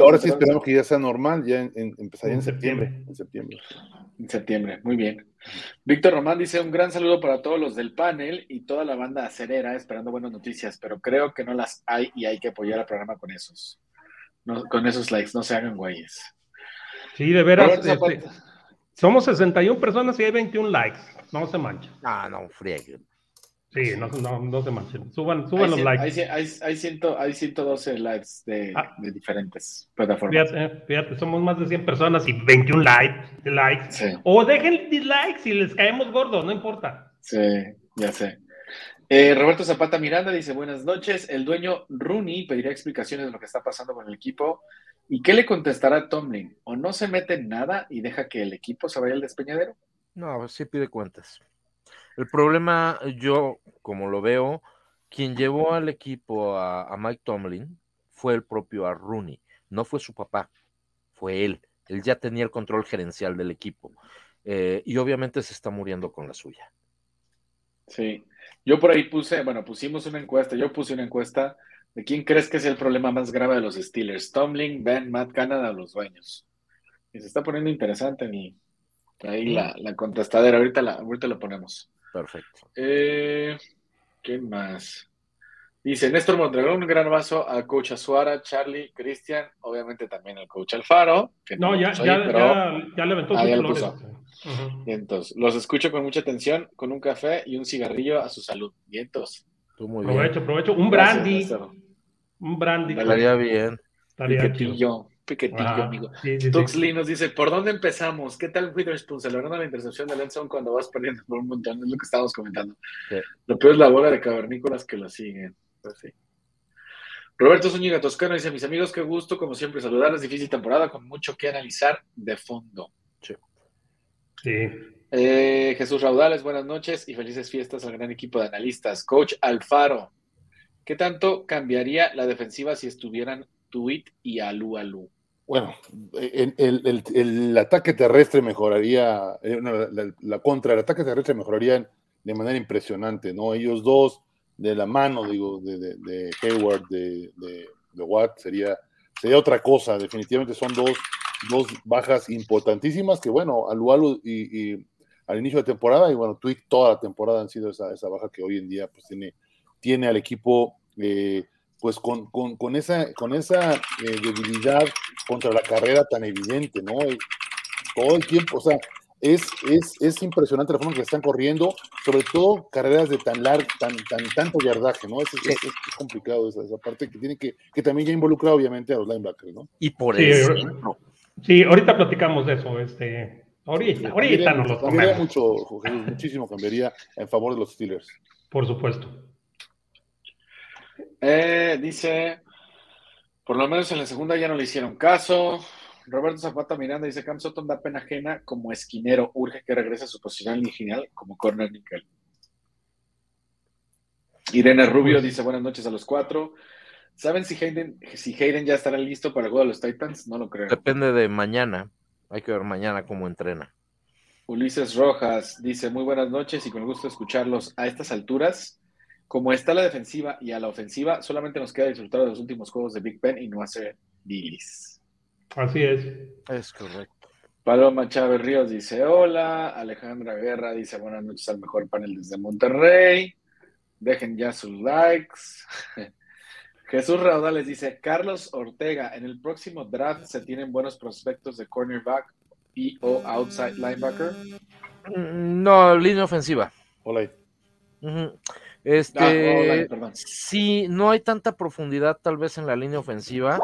ahora sí esperamos que ya sea normal, ya empezaría en, septiembre. En septiembre. En septiembre, muy bien. Víctor Román dice un gran saludo para todos los del panel y toda la banda acerera, esperando buenas noticias, pero creo que no las hay y hay que apoyar al programa con esos. con esos likes, no se hagan güeyes. Sí, de veras. Este, somos 61 personas y hay 21 likes. No se mancha. Ah, no, frieguen. Sí, no, no, no se manchen. Suban, suban los likes. Hay, hay, hay, ciento, hay 112 likes de, ah. de, diferentes plataformas. Fíjate, fíjate, somos más de 100 personas y 21 likes. likes. O dejen dislikes si les caemos gordos, no importa. Sí, ya sé. Eh, Roberto Zapata Miranda dice: Buenas noches. El dueño Rooney pedirá explicaciones de lo que está pasando con el equipo. ¿Y qué le contestará Tomlin? ¿O no se mete en nada y deja que el equipo se vaya al despeñadero? No, sí pide cuentas. El problema, yo como lo veo, quien llevó al equipo a, Mike Tomlin fue el propio Rooney, no fue su papá, fue él. Él ya tenía el control gerencial del equipo eh, y obviamente se está muriendo con la suya. Sí, yo por ahí puse, bueno, pusimos una encuesta, yo puse una encuesta de quién crees que es el problema más grave de los Steelers, Tomlin, Ben, Matt Canada o los dueños. Y se está poniendo interesante mi, ahí la, la contestadera, ahorita, la, ahorita lo ponemos. Perfecto. Eh, ¿Qué más? Dice Néstor Mondragón, un gran vaso al coach Azuara, Charlie, Cristian, obviamente también al coach Alfaro. no, ya, ya, ya, ya, le aventó Y entonces, los escucho con mucha atención, con un café y un cigarrillo a su salud. Y entonces. Provecho, provecho. Un brandy. Un brandy. Estaría bien. Estaría Piquetillo, amigo. Tuxley nos dice, ¿por dónde empezamos? ¿Qué tal Witherspoon? Celebrando la intercepción de Lenson cuando vas perdiendo por un montón, es lo que estábamos comentando. Lo peor es la bola de cavernícolas que lo siguen. Pues Roberto Zúñiga Toscano dice, mis amigos, qué gusto, como siempre, saludarles. Difícil temporada con mucho que analizar de fondo. Sí. Eh, Jesús Raudales, buenas noches y felices fiestas al gran equipo de analistas. Coach Alfaro, ¿qué tanto cambiaría la defensiva si estuvieran Tuit y Alu Alu? Bueno, el, ataque terrestre mejoraría, eh, la, contra, el ataque terrestre mejoraría de manera impresionante, ¿no? Ellos dos, de la mano, digo, de, Hayward, de, Watt, sería, sería otra cosa, definitivamente son dos, dos bajas importantísimas que, bueno, Alu y, al inicio de temporada, y bueno, Tweet toda la temporada han sido esa, esa baja que hoy en día pues tiene, tiene al equipo eh, pues con, con, esa, con esa eh, debilidad contra la carrera tan evidente, ¿no? todo el tiempo, o sea, es, es, es, impresionante la forma en que están corriendo, sobre todo carreras de tan largo, tan, tan tanto yardaje, ¿no? Es, es, complicado esa, esa, parte que tiene que, que también ya involucra obviamente a los linebackers, ¿no? Y por eso. Sí, ahorita platicamos de eso, este, Ahorita, ahorita no los Cambiaría mucho, Jesús, muchísimo cambiaría en favor de los Steelers. Por supuesto. Eh, dice, por lo menos en la segunda ya no le hicieron caso. Roberto Zapata Miranda dice, Cam Sutton da pena ajena como esquinero. Urge que regrese a su posición original como corner nickel. Irene Rubio dice, buenas noches a los cuatro. ¿Saben si Hayden, si Hayden ya estará listo para el juego de los Titans? No lo creo. Depende de mañana. Hay que ver mañana cómo entrena. Ulises Rojas dice, muy buenas noches y con gusto escucharlos a estas alturas. Como está la defensiva y a la ofensiva, solamente nos queda disfrutar de los últimos juegos de Big Ben y no hacer bilis. Así es. Es correcto. Paloma Chávez Ríos dice hola. Alejandra Guerra dice buenas noches al mejor panel desde Monterrey. Dejen ya sus likes. [LAUGHS] Jesús Raudales dice, Carlos Ortega, en el próximo draft se tienen buenos prospectos de cornerback y o outside linebacker. Mm, No, línea ofensiva. Hola. Este, Ah, perdón. sí, no hay tanta profundidad tal vez en la línea ofensiva.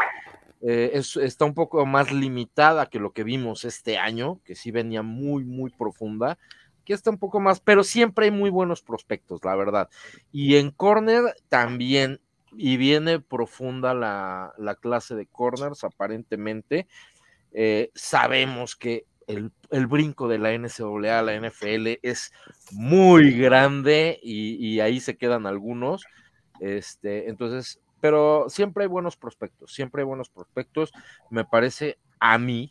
eh, es- está un poco más limitada que lo que vimos este año, que sí venía muy, muy profunda. Que está un poco más, pero siempre hay muy buenos prospectos, la verdad. Y en corner también, y viene profunda la, la clase de corners, aparentemente. Eh, sabemos que el, el brinco de la NCAA a la NFL es muy grande y, y ahí se quedan algunos. Este, entonces, pero siempre hay buenos prospectos, siempre hay buenos prospectos. Me parece a mí,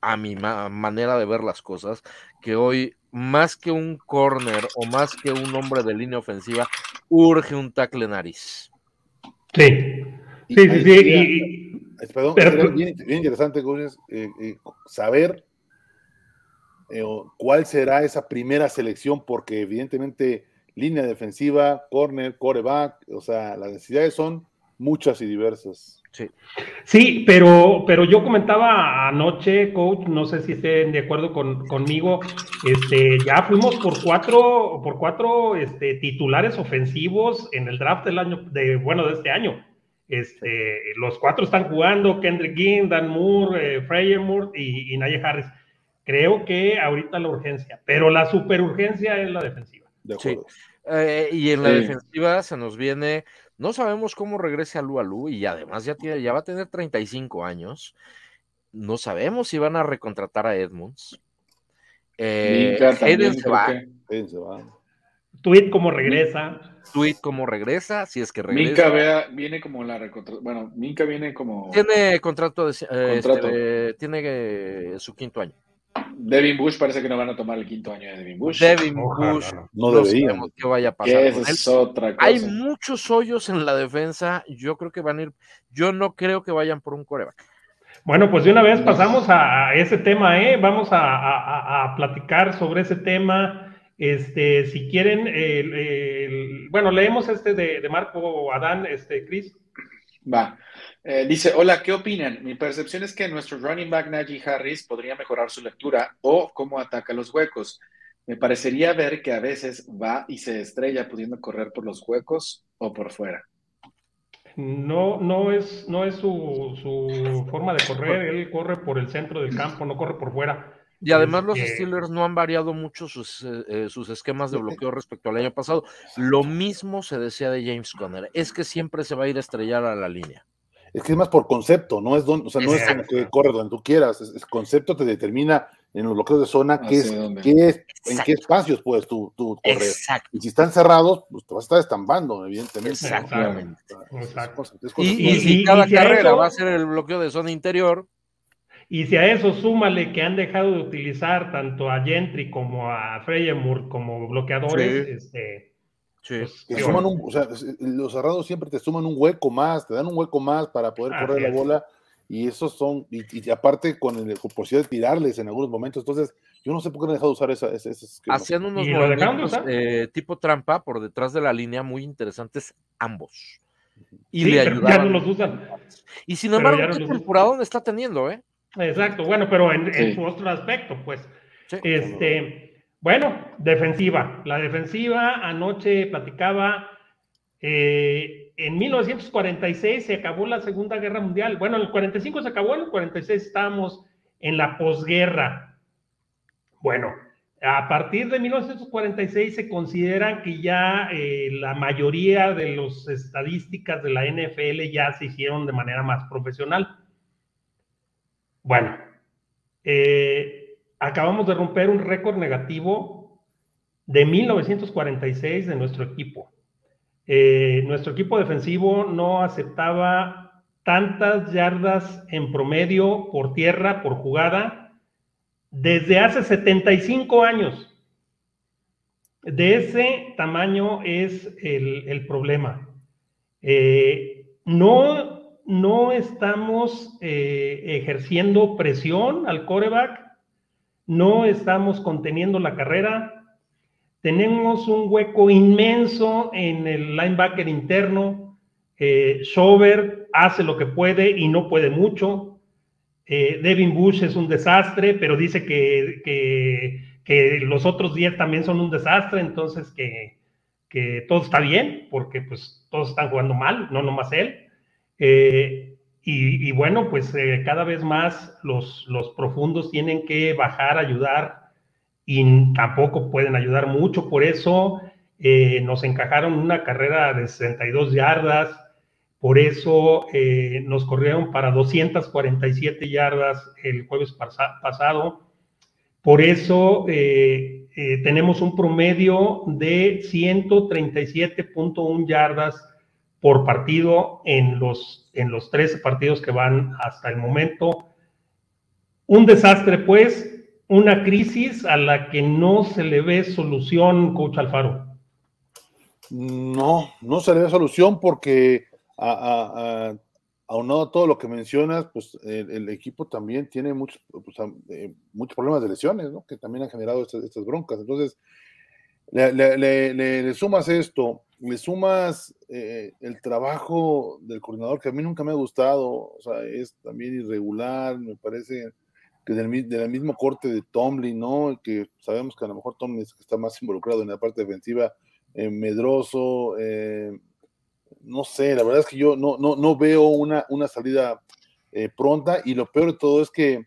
a mi ma- manera de ver las cosas, que hoy más que un corner o más que un hombre de línea ofensiva, urge un tackle nariz. Sí. Sí, sí, sí. sería- y- y- Perdón, Pero- bien, bien interesante Gómez, eh, eh, saber eh, o cuál será esa primera selección, porque evidentemente línea defensiva, corner, coreback, o sea, las necesidades son muchas y diversas. Sí, pero, pero yo comentaba anoche, coach, no sé si estén de acuerdo con, conmigo, este, ya fuimos por cuatro, por cuatro este, titulares ofensivos en el draft del año, de, bueno, de este año. Este, los cuatro están jugando, Kendrick Ginn, Dan Moore, eh, Freyer Moore y, y Najee Harris. Creo que ahorita la urgencia, pero la super urgencia es la defensiva. De Sí. Eh, y en la Sí. defensiva se nos viene, no sabemos cómo regrese a Lu Alu y además ya, tiene, ya va a tener 35 años. No sabemos si van a recontratar a Edmonds. Eh, Hayden se va. que- Fíjense, va. Tweet cómo regresa. Tweet cómo regresa, si es que regresa. Minka vea- viene como la recontra... Bueno, Minka viene como... Tiene contrato, de, eh, Contrato. este, tiene eh, su quinto año. Devin Bush parece que no van a tomar el quinto año de Devin Bush. Devin Ojalá, Bush, no. No sabemos qué vaya a pasar esa con él. es otra cosa. Hay muchos hoyos en la defensa. Yo creo que van a ir. Yo no creo que vayan por un coreback. Bueno, pues de una vez pasamos a, ese tema, ¿eh? Vamos a, a- a- a platicar sobre ese tema. Este, si quieren, el- el- bueno, leemos este de, de Marco Adán, este, Chris. Va. Eh, dice, hola, ¿qué opinan? Mi percepción es que nuestro running back Najee Harris podría mejorar su lectura o cómo ataca los huecos. Me parecería ver que a veces va y se estrella pudiendo correr por los huecos o por fuera. No, no es, no es su, su forma de correr, él corre por el centro del campo, no corre por fuera. Y además los Este, Steelers no han variado mucho sus, eh, eh, sus esquemas de bloqueo respecto al año pasado. Lo mismo se decía de James Conner. Es que siempre se va a ir a estrellar a la línea. Es que es más por concepto, no es don, o sea, no es como que corre donde tú quieras, es, es concepto te determina en los bloqueos de zona qué es, qué es- en qué espacios puedes tú, tú correr. Exacto. Y si están cerrados, pues te vas a estar estampando, evidentemente. Exactamente. Es Exacto. cosa- es Y, cosa- y Y- si y- cada y si a carrera eso- va a ser el bloqueo de zona interior, Y si a eso súmale que han dejado de utilizar tanto a Gentry como a Freyemur como bloqueadores, Sí. este, sí. te suman un- o sea, es- los cerrados siempre te suman un hueco más, te dan un hueco más para poder Así correr la bola. Y esos son, y, y aparte con el con posibilidad de tirarles en algunos momentos. Entonces, yo no sé por qué han dejado de usar esa, esquema. hacían unos movimientos eh, tipo trampa por detrás de la línea muy interesantes ambos. Y sí, le ya no los usan. Y sin embargo, no qué temporada está teniendo, ¿eh? Exacto, bueno, pero en, su otro aspecto, pues. Sí. Este, bueno, defensiva. La defensiva, anoche platicaba, eh, en 1946 se acabó la Segunda Guerra Mundial. Bueno, en el 45 se acabó, en el 46 estábamos en la posguerra. Bueno, a partir de 1946 se consideran que ya eh, la mayoría de las estadísticas de la NFL ya se hicieron de manera más profesional. Bueno, eh, acabamos de romper un récord negativo de 1946 de nuestro equipo. Eh, nuestro equipo defensivo no aceptaba tantas yardas en promedio por tierra, por jugada, desde hace 75 años. De ese tamaño es el, problema. Eh, no, no estamos eh, ejerciendo presión al coreback, no estamos conteniendo la carrera, tenemos un hueco inmenso en el linebacker interno. Eh, hace lo que puede y no puede mucho. Eh, Devin Bush es un desastre, pero dice que, que, los otros 10 también son un desastre, entonces que, que, todo está bien, porque pues todos están jugando mal, no nomás él. Eh, y, bueno, pues eh, cada vez más los, profundos tienen que bajar, ayudar, y tampoco pueden ayudar mucho, por eso nos encajaron una carrera de 62 yardas, por eso eh, nos corrieron para 247 yardas el jueves pasado. Por eso eh, eh, tenemos un promedio de 137.1 yardas por partido en los, en los 13 partidos que van hasta el momento. Un desastre, pues, una crisis a la que no se le ve solución, coach Alfaro. No, no se le ve solución porque a, a, aunado a todo lo que mencionas, pues el, equipo también tiene muchos, pues, eh, muchos problemas de lesiones, ¿no? Que también han generado estas, estas broncas. Entonces, le, le, le, sumas esto, le sumas eh, el trabajo del coordinador, que a mí nunca me ha gustado, o sea, es también irregular, me parece que del, del mismo corte de Tomlin, ¿no? Que sabemos que a lo mejor Tomlin es que está más involucrado en la parte defensiva, eh, medroso, eh, no sé, la verdad es que yo no, no, no veo una, una salida pronta y lo peor de todo es que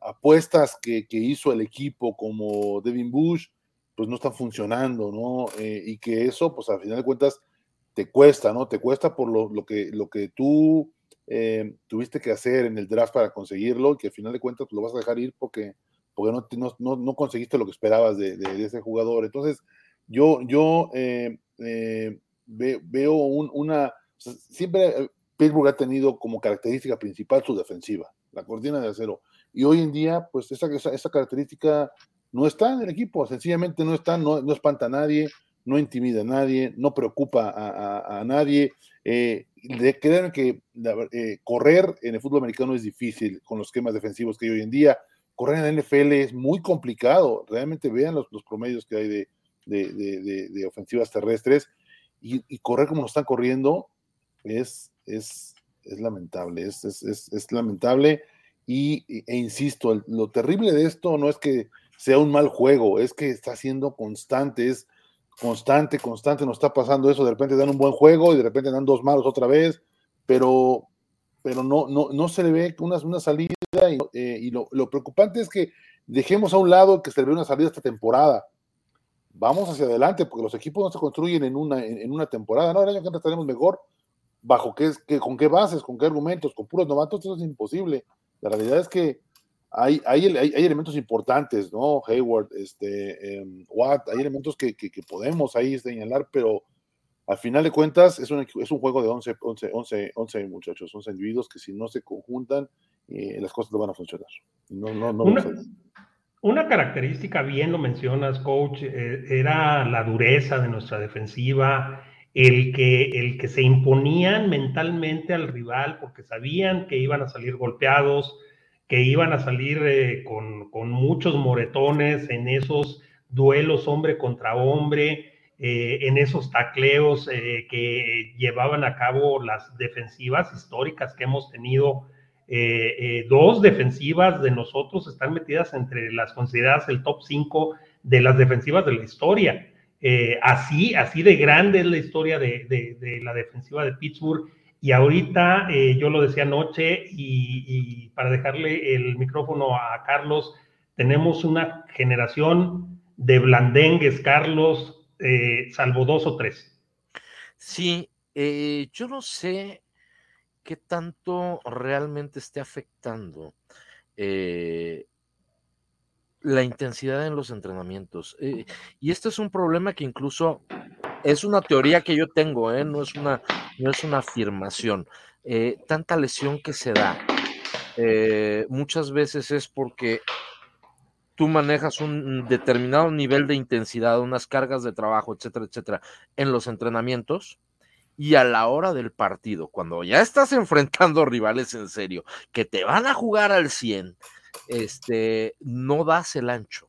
apuestas que, hizo el equipo como Devin Bush, pues no están funcionando, ¿no? Eh, y que eso, pues al final de cuentas, te cuesta, ¿no? Te cuesta por lo, lo que, lo que tú tuviste que hacer en el draft para conseguirlo y que al final de cuentas pues, lo vas a dejar ir porque, porque no, no, no conseguiste lo que esperabas de, de, ese jugador. Entonces, yo, yo veo una, siempre eh, Pittsburgh ha tenido como característica principal su defensiva, la cortina de acero. Y hoy en día, pues esa, esa, característica no está en el equipo, sencillamente no está, no, no espanta a nadie, no intimida a nadie, no preocupa a, nadie. Eh, de creer que eh, correr en el fútbol americano es difícil con los esquemas defensivos que hay hoy en día. Correr en la NFL es muy complicado. Realmente vean los, los promedios que hay de, de, de ofensivas terrestres y, correr como lo están corriendo es, es, es lamentable, es, es, lamentable. Y, e insisto, lo terrible de esto no es que sea un mal juego, es que está siendo constante, es constante, constante, nos está pasando eso, de repente dan un buen juego y de repente dan dos malos otra vez, pero, pero no, no, no se le ve una, una salida y, eh, y lo, lo, preocupante es que dejemos a un lado que se le ve una salida esta temporada vamos hacia adelante, porque los equipos no se construyen en una, en, una temporada, ¿no? El año que entra estaremos mejor, bajo qué, con qué bases, con qué argumentos, con puros novatos, eso es imposible. La realidad es que hay, hay, hay, elementos importantes, ¿no? Hayward, este, em, Watt, hay elementos que, que, podemos ahí señalar, pero al final de cuentas es un, es un juego de 11, 11, 11, 11 muchachos, 11 individuos que si no se conjuntan, eh, las cosas no van a funcionar. No, no, no una característica, bien lo mencionas, coach, eh, era la dureza de nuestra defensiva, el que, el que se imponían mentalmente al rival porque sabían que iban a salir golpeados, que iban a salir eh, con, muchos moretones en esos duelos hombre contra hombre, eh, en esos tacleos que llevaban a cabo las defensivas históricas que hemos tenido eh, eh, dos defensivas de nosotros están metidas entre las consideradas el top 5 de las defensivas de la historia. Eh, así, así de grande es la historia de, la defensiva de Pittsburgh. Y ahorita, yo lo decía anoche, y, para dejarle el micrófono a Carlos, tenemos una generación de blandengues, Carlos, eh, salvo dos o tres. Sí, eh, yo no sé qué tanto realmente esté afectando eh, la intensidad en los entrenamientos. y este es un problema que incluso es una teoría que yo tengo, no, es una, no es una afirmación. tanta lesión que se da muchas veces es porque tú manejas un determinado nivel de intensidad, unas cargas de trabajo, etcétera, etcétera, en los entrenamientos y a la hora del partido, cuando ya estás [LAUGHS] enfrentando rivales en serio, que te van a jugar al 100, este, no das el ancho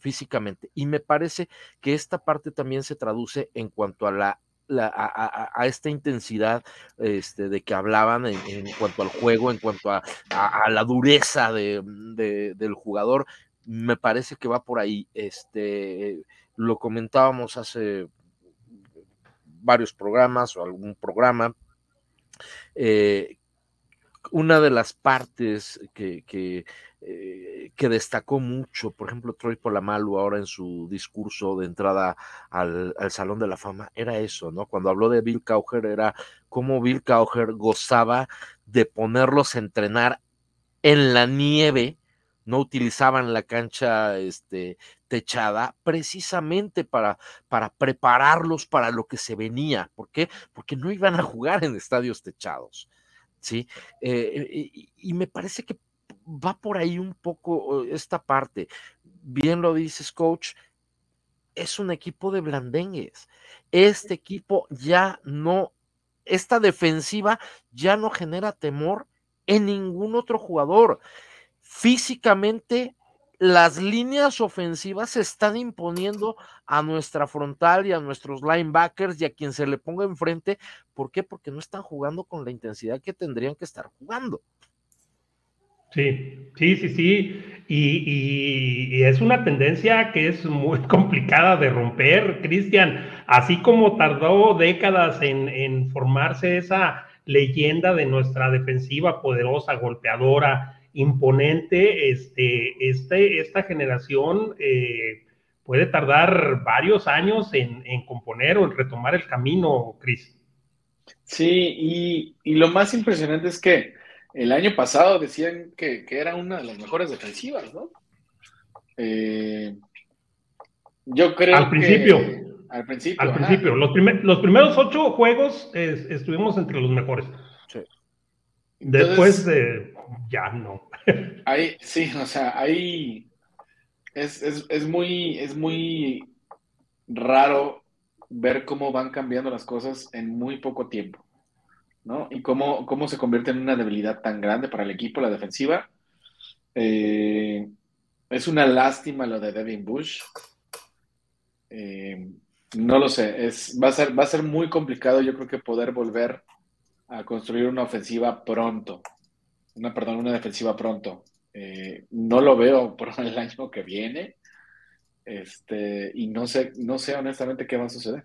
físicamente. Y me parece que esta parte también se traduce en cuanto a la a, esta intensidad este, de que hablaban en, cuanto al juego, en cuanto a, la dureza del jugador, me parece que va por ahí. Este, lo comentábamos hace varios programas o algún programa. Eh, una de las partes que, eh, que, destacó mucho, por ejemplo, Troy Polamalu ahora en su discurso de entrada al, al, Salón de la Fama, era eso, ¿no? Cuando habló de Bill Cowher, era cómo Bill Cowher gozaba de ponerlos a entrenar en la nieve no utilizaban la cancha este, techada precisamente para, para prepararlos para lo que se venía. ¿Por qué? Porque no iban a jugar en estadios techados. ¿Sí? Eh, y, me parece que va por ahí un poco esta parte. Bien lo dices, coach, es un equipo de blandengues. Este equipo ya no, esta defensiva ya no genera temor en ningún otro jugador físicamente las líneas ofensivas se están imponiendo a nuestra frontal y a nuestros linebackers y a quien se le ponga enfrente. ¿Por qué? Porque no están jugando con la intensidad que tendrían que estar jugando. Sí, sí, sí, sí. Y, es una tendencia que es muy [LAUGHS] complicada de romper, Cristian. Así como tardó décadas en, en formarse esa leyenda de nuestra defensiva poderosa, golpeadora, imponente. Este, este, esta generación eh, puede tardar varios años en, componer o en retomar el camino, Cris. Sí, y, lo más impresionante es que el año pasado decían que, era una de las mejores defensivas, ¿no? Eh, yo creo al principio, al principio. Al principio. Los, los, primeros ocho juegos estuvimos entre los mejores. Después de ya no. Ahí, sí, o sea, ahí es, muy, es muy raro ver cómo van cambiando las cosas en muy poco tiempo, ¿no? Y cómo, cómo se convierte en una debilidad tan grande para el equipo, la defensiva. Eh, es una lástima lo de Devin Bush. Eh, no lo sé, es, va, a ser, va a ser muy complicado yo creo que poder volver a construir una ofensiva pronto una, perdón, una defensiva pronto. Eh, no lo veo por [LAUGHS] el año que viene. Este, y no sé, no sé honestamente qué va a suceder.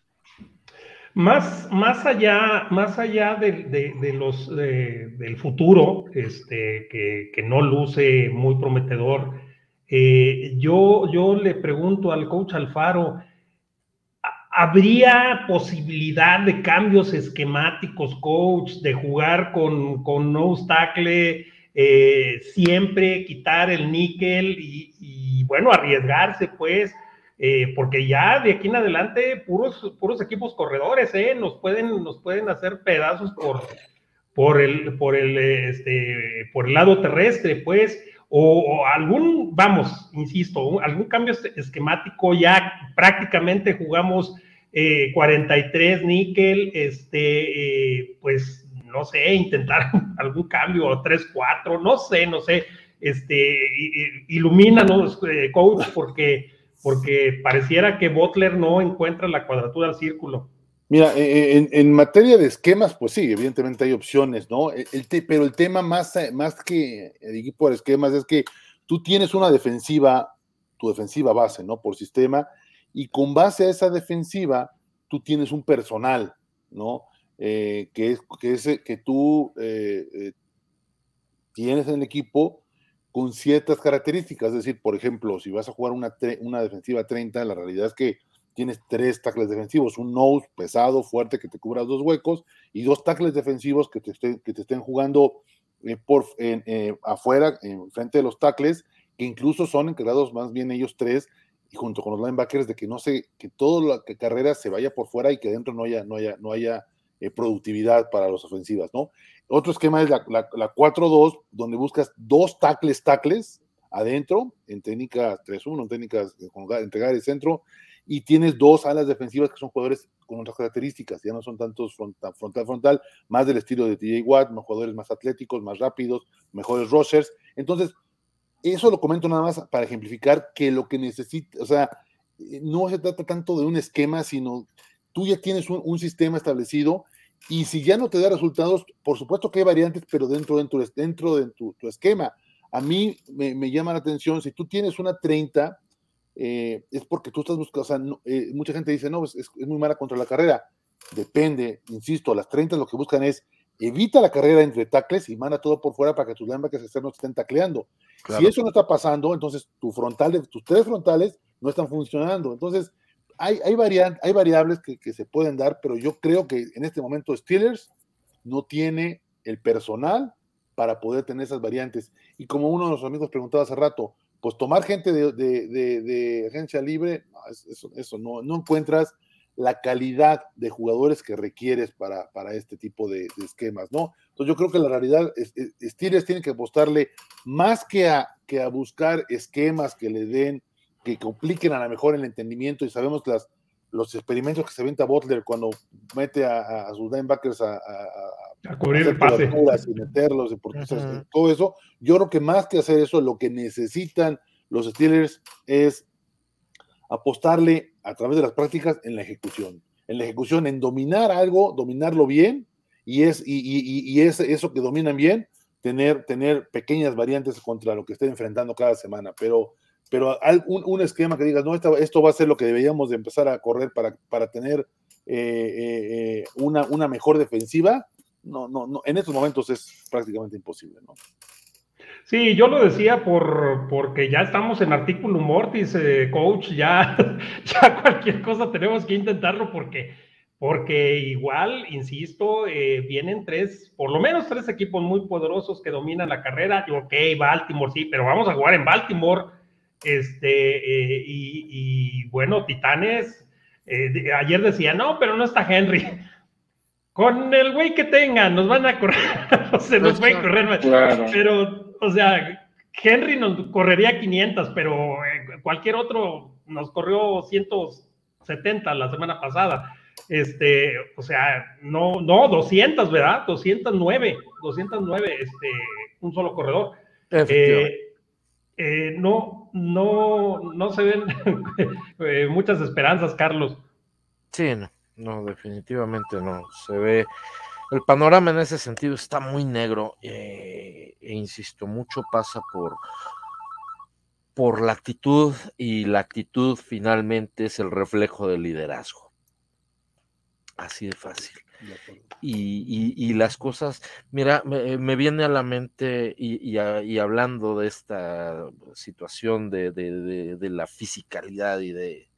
Más, más allá, más allá de, los, del futuro, este, que, no luce muy prometedor, eh, yo, yo le pregunto al coach Alfaro, ¿Habría posibilidad de cambios esquemáticos, coach, de jugar con, con no tackle, eh, siempre quitar el níquel y, bueno, arriesgarse, pues, eh, porque ya de aquí en adelante puros, puros equipos corredores, ¿eh? Nos pueden, nos pueden hacer pedazos por, por, el, por, el, este, por el lado terrestre, pues o, algún, vamos, insisto, algún cambio esquemático, ya prácticamente jugamos 43 eh, níquel, este, eh, pues no sé, [LAUGHS] intentar algún cambio o 3-4, no sé, no sé, este, ilumínanos, eh, coach, porque, porque pareciera que Butler no encuentra la cuadratura del círculo. Mira, en, materia de esquemas, pues sí, evidentemente hay opciones, ¿no? El, pero el tema más, más que equipo de esquemas es que tú tienes una defensiva, tu defensiva base, ¿no? Por sistema, y con base a esa defensiva, tú tienes un personal, ¿no? Eh, que, es, que, tú eh, eh, tienes en el equipo con ciertas características. Es decir, por ejemplo, si vas a jugar una, una defensiva 30, la realidad es que tienes tres tackles defensivos, un nose pesado, fuerte, que te cubra dos huecos, y dos tackles defensivos que te, estén, que te estén jugando eh, por, eh, afuera, en frente de los tackles, que incluso son encargados más bien ellos tres, y junto con los linebackers, de que no sé, que toda la carrera se vaya por fuera y que dentro no haya, no haya, no haya eh, productividad para las ofensivas, ¿no? Otro esquema es la, la, la 4-2, donde buscas dos tackles, tackles adentro, en técnica 3-1, en técnicas entregar el centro, y tienes dos alas defensivas que son jugadores con otras características, ya no son tantos frontal, frontal, más del estilo de TJ Watt, más jugadores más atléticos, más rápidos, mejores rushers. Entonces, eso lo comento nada más para ejemplificar que lo que necesita, o sea, no se trata tanto de un esquema, sino tú ya tienes un, sistema establecido y si ya no te da resultados, por supuesto que hay variantes, pero dentro, dentro, dentro de tu, esquema. A mí me, me, llama la atención, si tú tienes una 30, eh, es porque tú estás buscando, o sea, no, eh, mucha gente dice, no, es, es, muy mala contra la carrera. Depende, insisto, las 30 lo que buscan es evita la carrera entre tacles y manda todo por fuera para que tus linebackers externos estén tacleando. Claro. Si eso no está pasando, entonces tu frontal, tus tres frontales no están funcionando. Entonces, hay, hay, varian, hay variables que, que, se pueden dar, pero yo creo que en este momento Steelers no tiene el personal para poder tener esas variantes. Y como uno de los amigos preguntaba hace rato, pues tomar gente de, de, de, agencia libre, no, eso, eso no, no, encuentras la calidad de jugadores que requieres para, para este tipo de, esquemas, ¿no? Entonces yo creo que la realidad, es, es, Steelers tiene que apostarle más que a, que a buscar esquemas que le den, que compliquen a lo mejor el entendimiento y sabemos que las, los experimentos que se venta Butler cuando mete a, sus linebackers a, a, a cubrir el pase y meterlos y por, uh -huh. todo eso. Yo creo que más que hacer eso, lo que necesitan los Steelers es apostarle a través de las prácticas en la ejecución. En la ejecución, en dominar algo, dominarlo bien, y es, y, y, y es eso que dominan bien, tener, tener pequeñas variantes contra lo que estén enfrentando cada semana. Pero pero un, un, esquema que digas, no, esto, esto, va a ser lo que deberíamos de empezar a correr para, para tener eh, eh, una, una, mejor defensiva, no, no, no, en estos momentos es prácticamente imposible, ¿no? Sí, yo lo decía por, porque ya estamos en artículo mortis, eh, coach, ya, [LAUGHS] ya cualquier cosa tenemos que intentarlo porque, porque igual, insisto, eh, vienen tres, por lo menos tres equipos muy poderosos que dominan la carrera. Y, ok, Baltimore, sí, pero vamos a jugar en Baltimore este, eh, y, y, bueno, Titanes, eh, de, ayer decía, no, pero no está Henry. [LAUGHS] Con el güey que tengan, nos van a correr, [LAUGHS] no se nos va a correr, claro. pero, o sea, Henry nos correría 500, pero eh, cualquier otro nos corrió 170 la semana pasada. Este, o sea, no, no, 200, ¿verdad? 209, 209, este, un solo corredor. Eh, eh, no, no, no se ven [LAUGHS] eh, muchas esperanzas, Carlos. Sí, no, no, definitivamente no. Se ve, el panorama en ese sentido está muy negro eh, e insisto, mucho pasa por, por la actitud y la actitud finalmente es el reflejo del liderazgo. Así de fácil. Y, y, las cosas, mira, me, me viene a la mente y, y, hablando de esta situación de, de, de, la fisicalidad y de,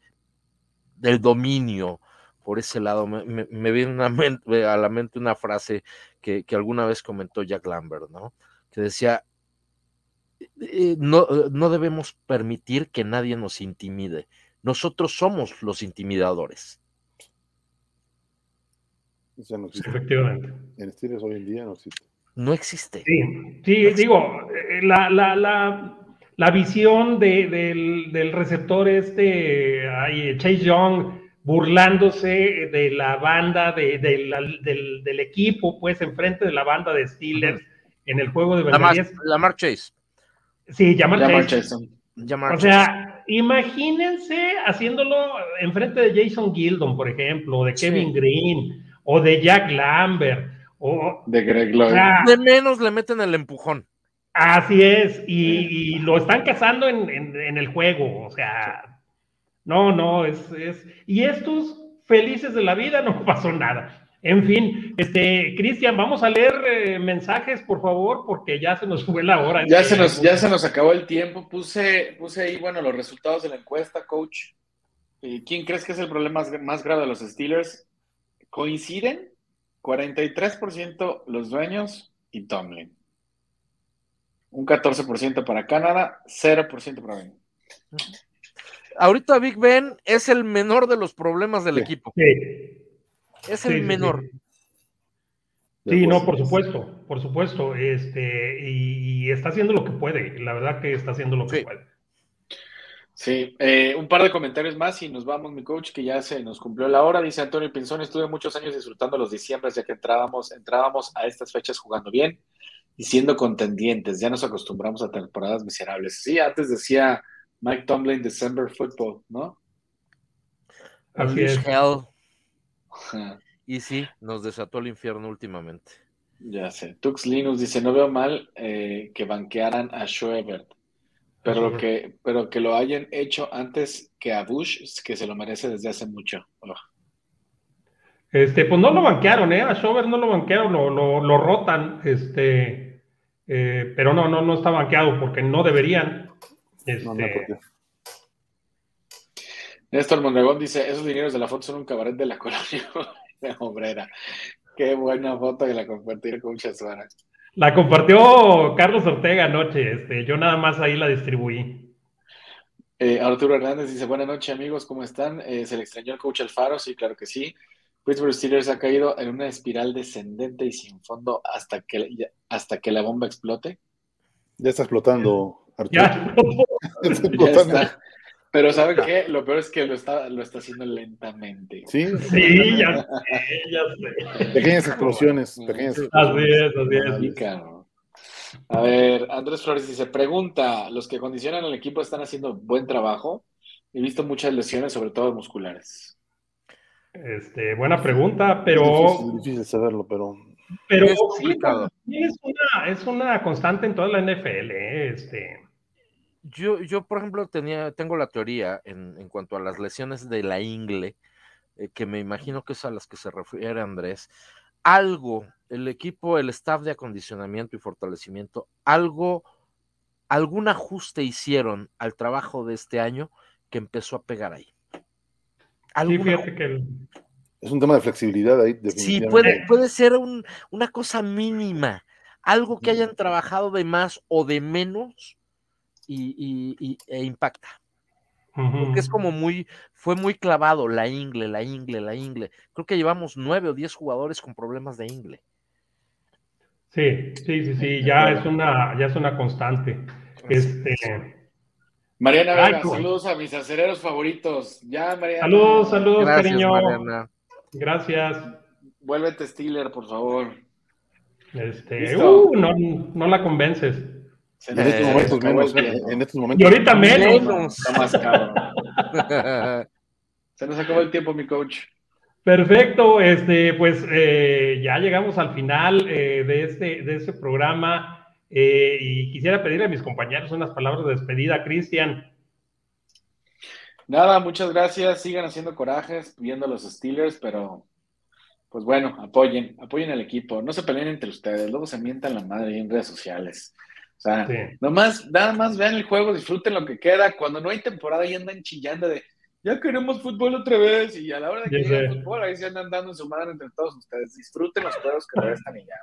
del dominio por ese lado, me, me, viene a, mente, a, la mente una frase que, que, alguna vez comentó Jack Lambert, ¿no? Que decía, eh, no, no debemos permitir que nadie nos intimide, nosotros somos los intimidadores. No existe. Efectivamente. En Steelers hoy en día no existe. No existe. Sí, sí no digo, eh, la, la, la, la visión de, del, del, receptor este, ay, Chase Young, burlándose de la banda, de, de la, del, del, equipo, pues, enfrente de la banda de Steelers en el juego de Lamar, Lamar Chase. Sí, Lamar Chase. Chase. O sea, imagínense haciéndolo enfrente de Jason Gildon, por ejemplo, o de Kevin sí. Green o de Jack Lambert, o de Greg Lloyd. O sea, de menos le meten el empujón. Así es, y, y lo están cazando en, en, en, el juego, o sea, no, no, es, es, y estos felices de la vida no [LAUGHS] pasó nada. En fin, este, Cristian, vamos a leer eh, mensajes, por favor, porque ya se nos fue la hora. Ya se nos, ya se nos acabó el tiempo. Puse, puse ahí, bueno, los resultados de la encuesta, coach. ¿Quién crees que es el problema más, más grave de los Steelers? ¿Coinciden? 43% los dueños y Tomlin. Un 14% para Canadá, 0% para Ben. Ahorita Big Ben es el menor de los problemas del equipo. Sí. Es el menor. Sí, no, por supuesto, por supuesto. Este, y, está haciendo lo que puede. La verdad que está haciendo lo que puede. Sí, eh, un par de comentarios más y nos vamos, mi coach, que ya se nos cumplió la hora. Dice Antonio Pinzón, estuve muchos años disfrutando los diciembres ya que entrábamos, entrábamos a estas fechas jugando bien y siendo contendientes. Ya nos acostumbramos a temporadas miserables. Sí, antes decía Mike Tomlin, December Football, ¿no? Así es. Hell. Y sí, nos desató el infierno últimamente. Ya sé. Tux Linus dice, no veo mal eh, que banquearan a Schubert, pero, que, pero que lo hayan hecho antes que a Bush, que se lo merece desde hace mucho. Este, pues no lo banquearon, ¿eh? A Schubert no lo banquearon, lo, lo, rotan, este, eh, pero no, no, no está banqueado porque no deberían. Este, Néstor Mondragón dice, esos dineros de la foto son un cabaret de la [LAUGHS] colonia obrera. Qué buena foto que la compartir con Chasuara. La compartió Carlos Ortega anoche, este, yo nada más ahí la distribuí. Eh, Arturo Hernández dice, buenas noches amigos, ¿cómo están? Eh, ¿Se le extrañó el coach Alfaro? Sí, claro que sí. Pittsburgh Steelers ha caído en una espiral descendente y sin fondo hasta que, hasta que la bomba explote. Ya está explotando, Arturo. Ya, [LAUGHS] ya está. Pero ¿saben qué? Lo peor es que lo está, lo está haciendo lentamente. Sí, sí, ya sé, ya sé. Pequeñas explosiones, pequeñas explosiones. Así es, así es. A ver, Andrés Flores dice, pregunta, ¿los que condicionan al equipo están haciendo buen trabajo? He visto muchas lesiones, sobre todo musculares. Este, buena pregunta, pero... Es difícil, saberlo, pero... Pero es, complicado. es, una, es una constante en toda la NFL, ¿eh? este yo, yo, por ejemplo, tenía, tengo la teoría en, cuanto a las lesiones de la ingle, eh, que me imagino que es a las que se refiere Andrés. Algo, el equipo, el staff de acondicionamiento y fortalecimiento, algo, algún ajuste hicieron al trabajo de este año que empezó a pegar ahí. Sí, fíjate que Es un tema de flexibilidad ahí. Sí, puede, puede ser una cosa mínima, algo que hayan trabajado de más o de menos y, e impacta. Porque es como muy, fue muy clavado la ingle, la ingle, la ingle. Creo que llevamos nueve o diez jugadores con problemas de ingle. Sí, sí, sí, sí, ya es una, ya es una constante. Este. Mariana Vega, saludos a mis acereros favoritos. Ya, Mariana. Saludos, saludos, cariño. Gracias. Vuélvete Steeler, por favor. Este, uh, no, no la convences. En estos, momentos menos, en estos momentos Y ahorita menos. Se nos acabó el tiempo, mi coach. Perfecto, este, pues eh, ya llegamos al final eh, de, este, de este programa eh, y quisiera pedirle a mis compañeros unas palabras de despedida, Cristian. Nada, muchas gracias, sigan haciendo corajes, viendo a los Steelers, pero pues bueno, apoyen, apoyen al equipo, no se peleen entre ustedes, luego se mientan la madre en redes sociales. O sea, nomás, nada más vean el juego, disfruten lo que queda. Cuando no hay temporada y andan chillando de ya queremos fútbol otra vez. Y a la hora de que llegue el fútbol, ahí se andan dando su madre entre todos ustedes. Disfruten los juegos que restan y ya.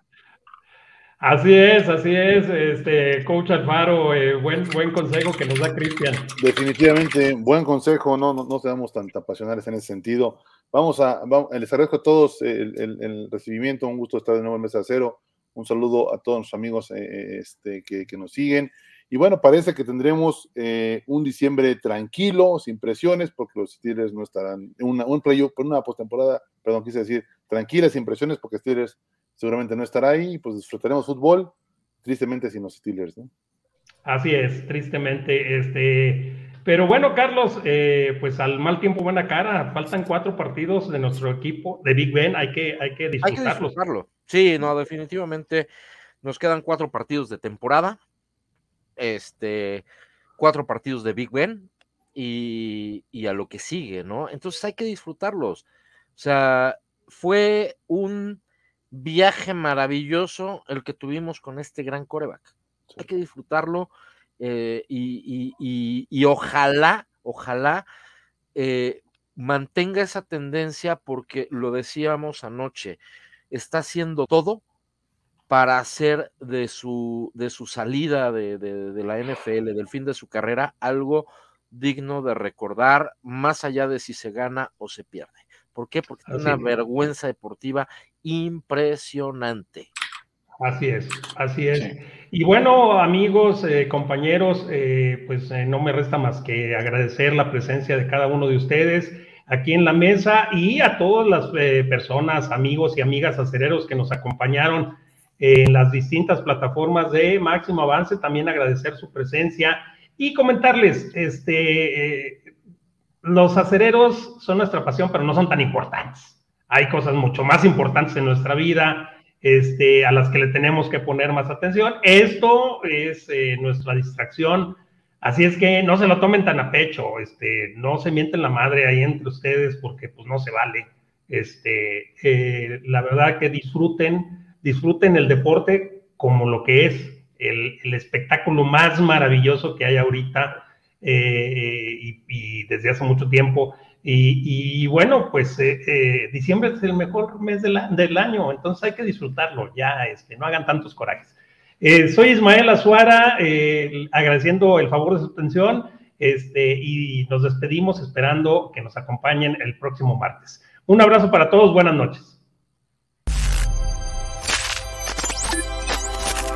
Así es, así es, este coach Alfaro, eh, buen, buen consejo que nos da Cristian. Definitivamente, buen consejo, no, no, no seamos tan apasionales en ese sentido. Vamos a, vamos, les agradezco a todos el, el, el recibimiento, un gusto estar de nuevo en Mesa Cero. Un saludo a todos los amigos eh, este, que, nos siguen. Y bueno, parece que tendremos eh, un diciembre tranquilo, sin presiones, porque los Steelers no estarán en una, un playoff, por una postemporada, perdón, quise decir, tranquila, sin presiones, porque Steelers seguramente no estará ahí, y pues disfrutaremos fútbol, tristemente sin los Steelers, ¿no? Así es, tristemente, este, pero bueno, Carlos, eh, pues al mal tiempo buena cara, faltan cuatro partidos de nuestro equipo de Big Ben, hay que, hay que disfrutarlo. Sí, no, definitivamente nos quedan cuatro partidos de temporada, este, cuatro partidos de Big Ben y, y a lo que sigue, ¿no? Entonces hay que disfrutarlos. O sea, fue un viaje maravilloso el que tuvimos con este gran coreback. Hay que disfrutarlo eh, y, ojalá, ojalá eh, mantenga esa tendencia porque lo decíamos anoche, está haciendo todo para hacer de su, de su salida de, de, la NFL, del fin de su carrera, algo digno de recordar, más allá de si se gana o se pierde. ¿Por qué? Porque es una vergüenza deportiva impresionante. Así es, así es. Y bueno, amigos, eh, compañeros, eh, pues eh, no me resta más que agradecer la presencia de cada uno de ustedes aquí en la mesa y a todas las personas, amigos y amigas acereros que nos acompañaron en las distintas plataformas de Máximo Avance. También agradecer su presencia y comentarles, este, los acereros son nuestra pasión, pero no son tan importantes. Hay cosas mucho más importantes en nuestra vida este, a las que le tenemos que poner más atención. Esto es eh, nuestra distracción, así es que no se lo tomen tan a pecho, este, no se mienten la madre ahí entre ustedes porque pues no se vale. Este, eh, la verdad que disfruten, disfruten el deporte como lo que es, el, espectáculo más maravilloso que hay ahorita eh, y, desde hace mucho tiempo y, bueno, pues eh, diciembre es el mejor mes del año, entonces hay que disfrutarlo, ya este, no hagan tantos corajes. Eh, soy Ismael Azuara, agradeciendo el favor de su atención este, y nos despedimos esperando que nos acompañen el próximo martes. Un abrazo para todos, buenas noches.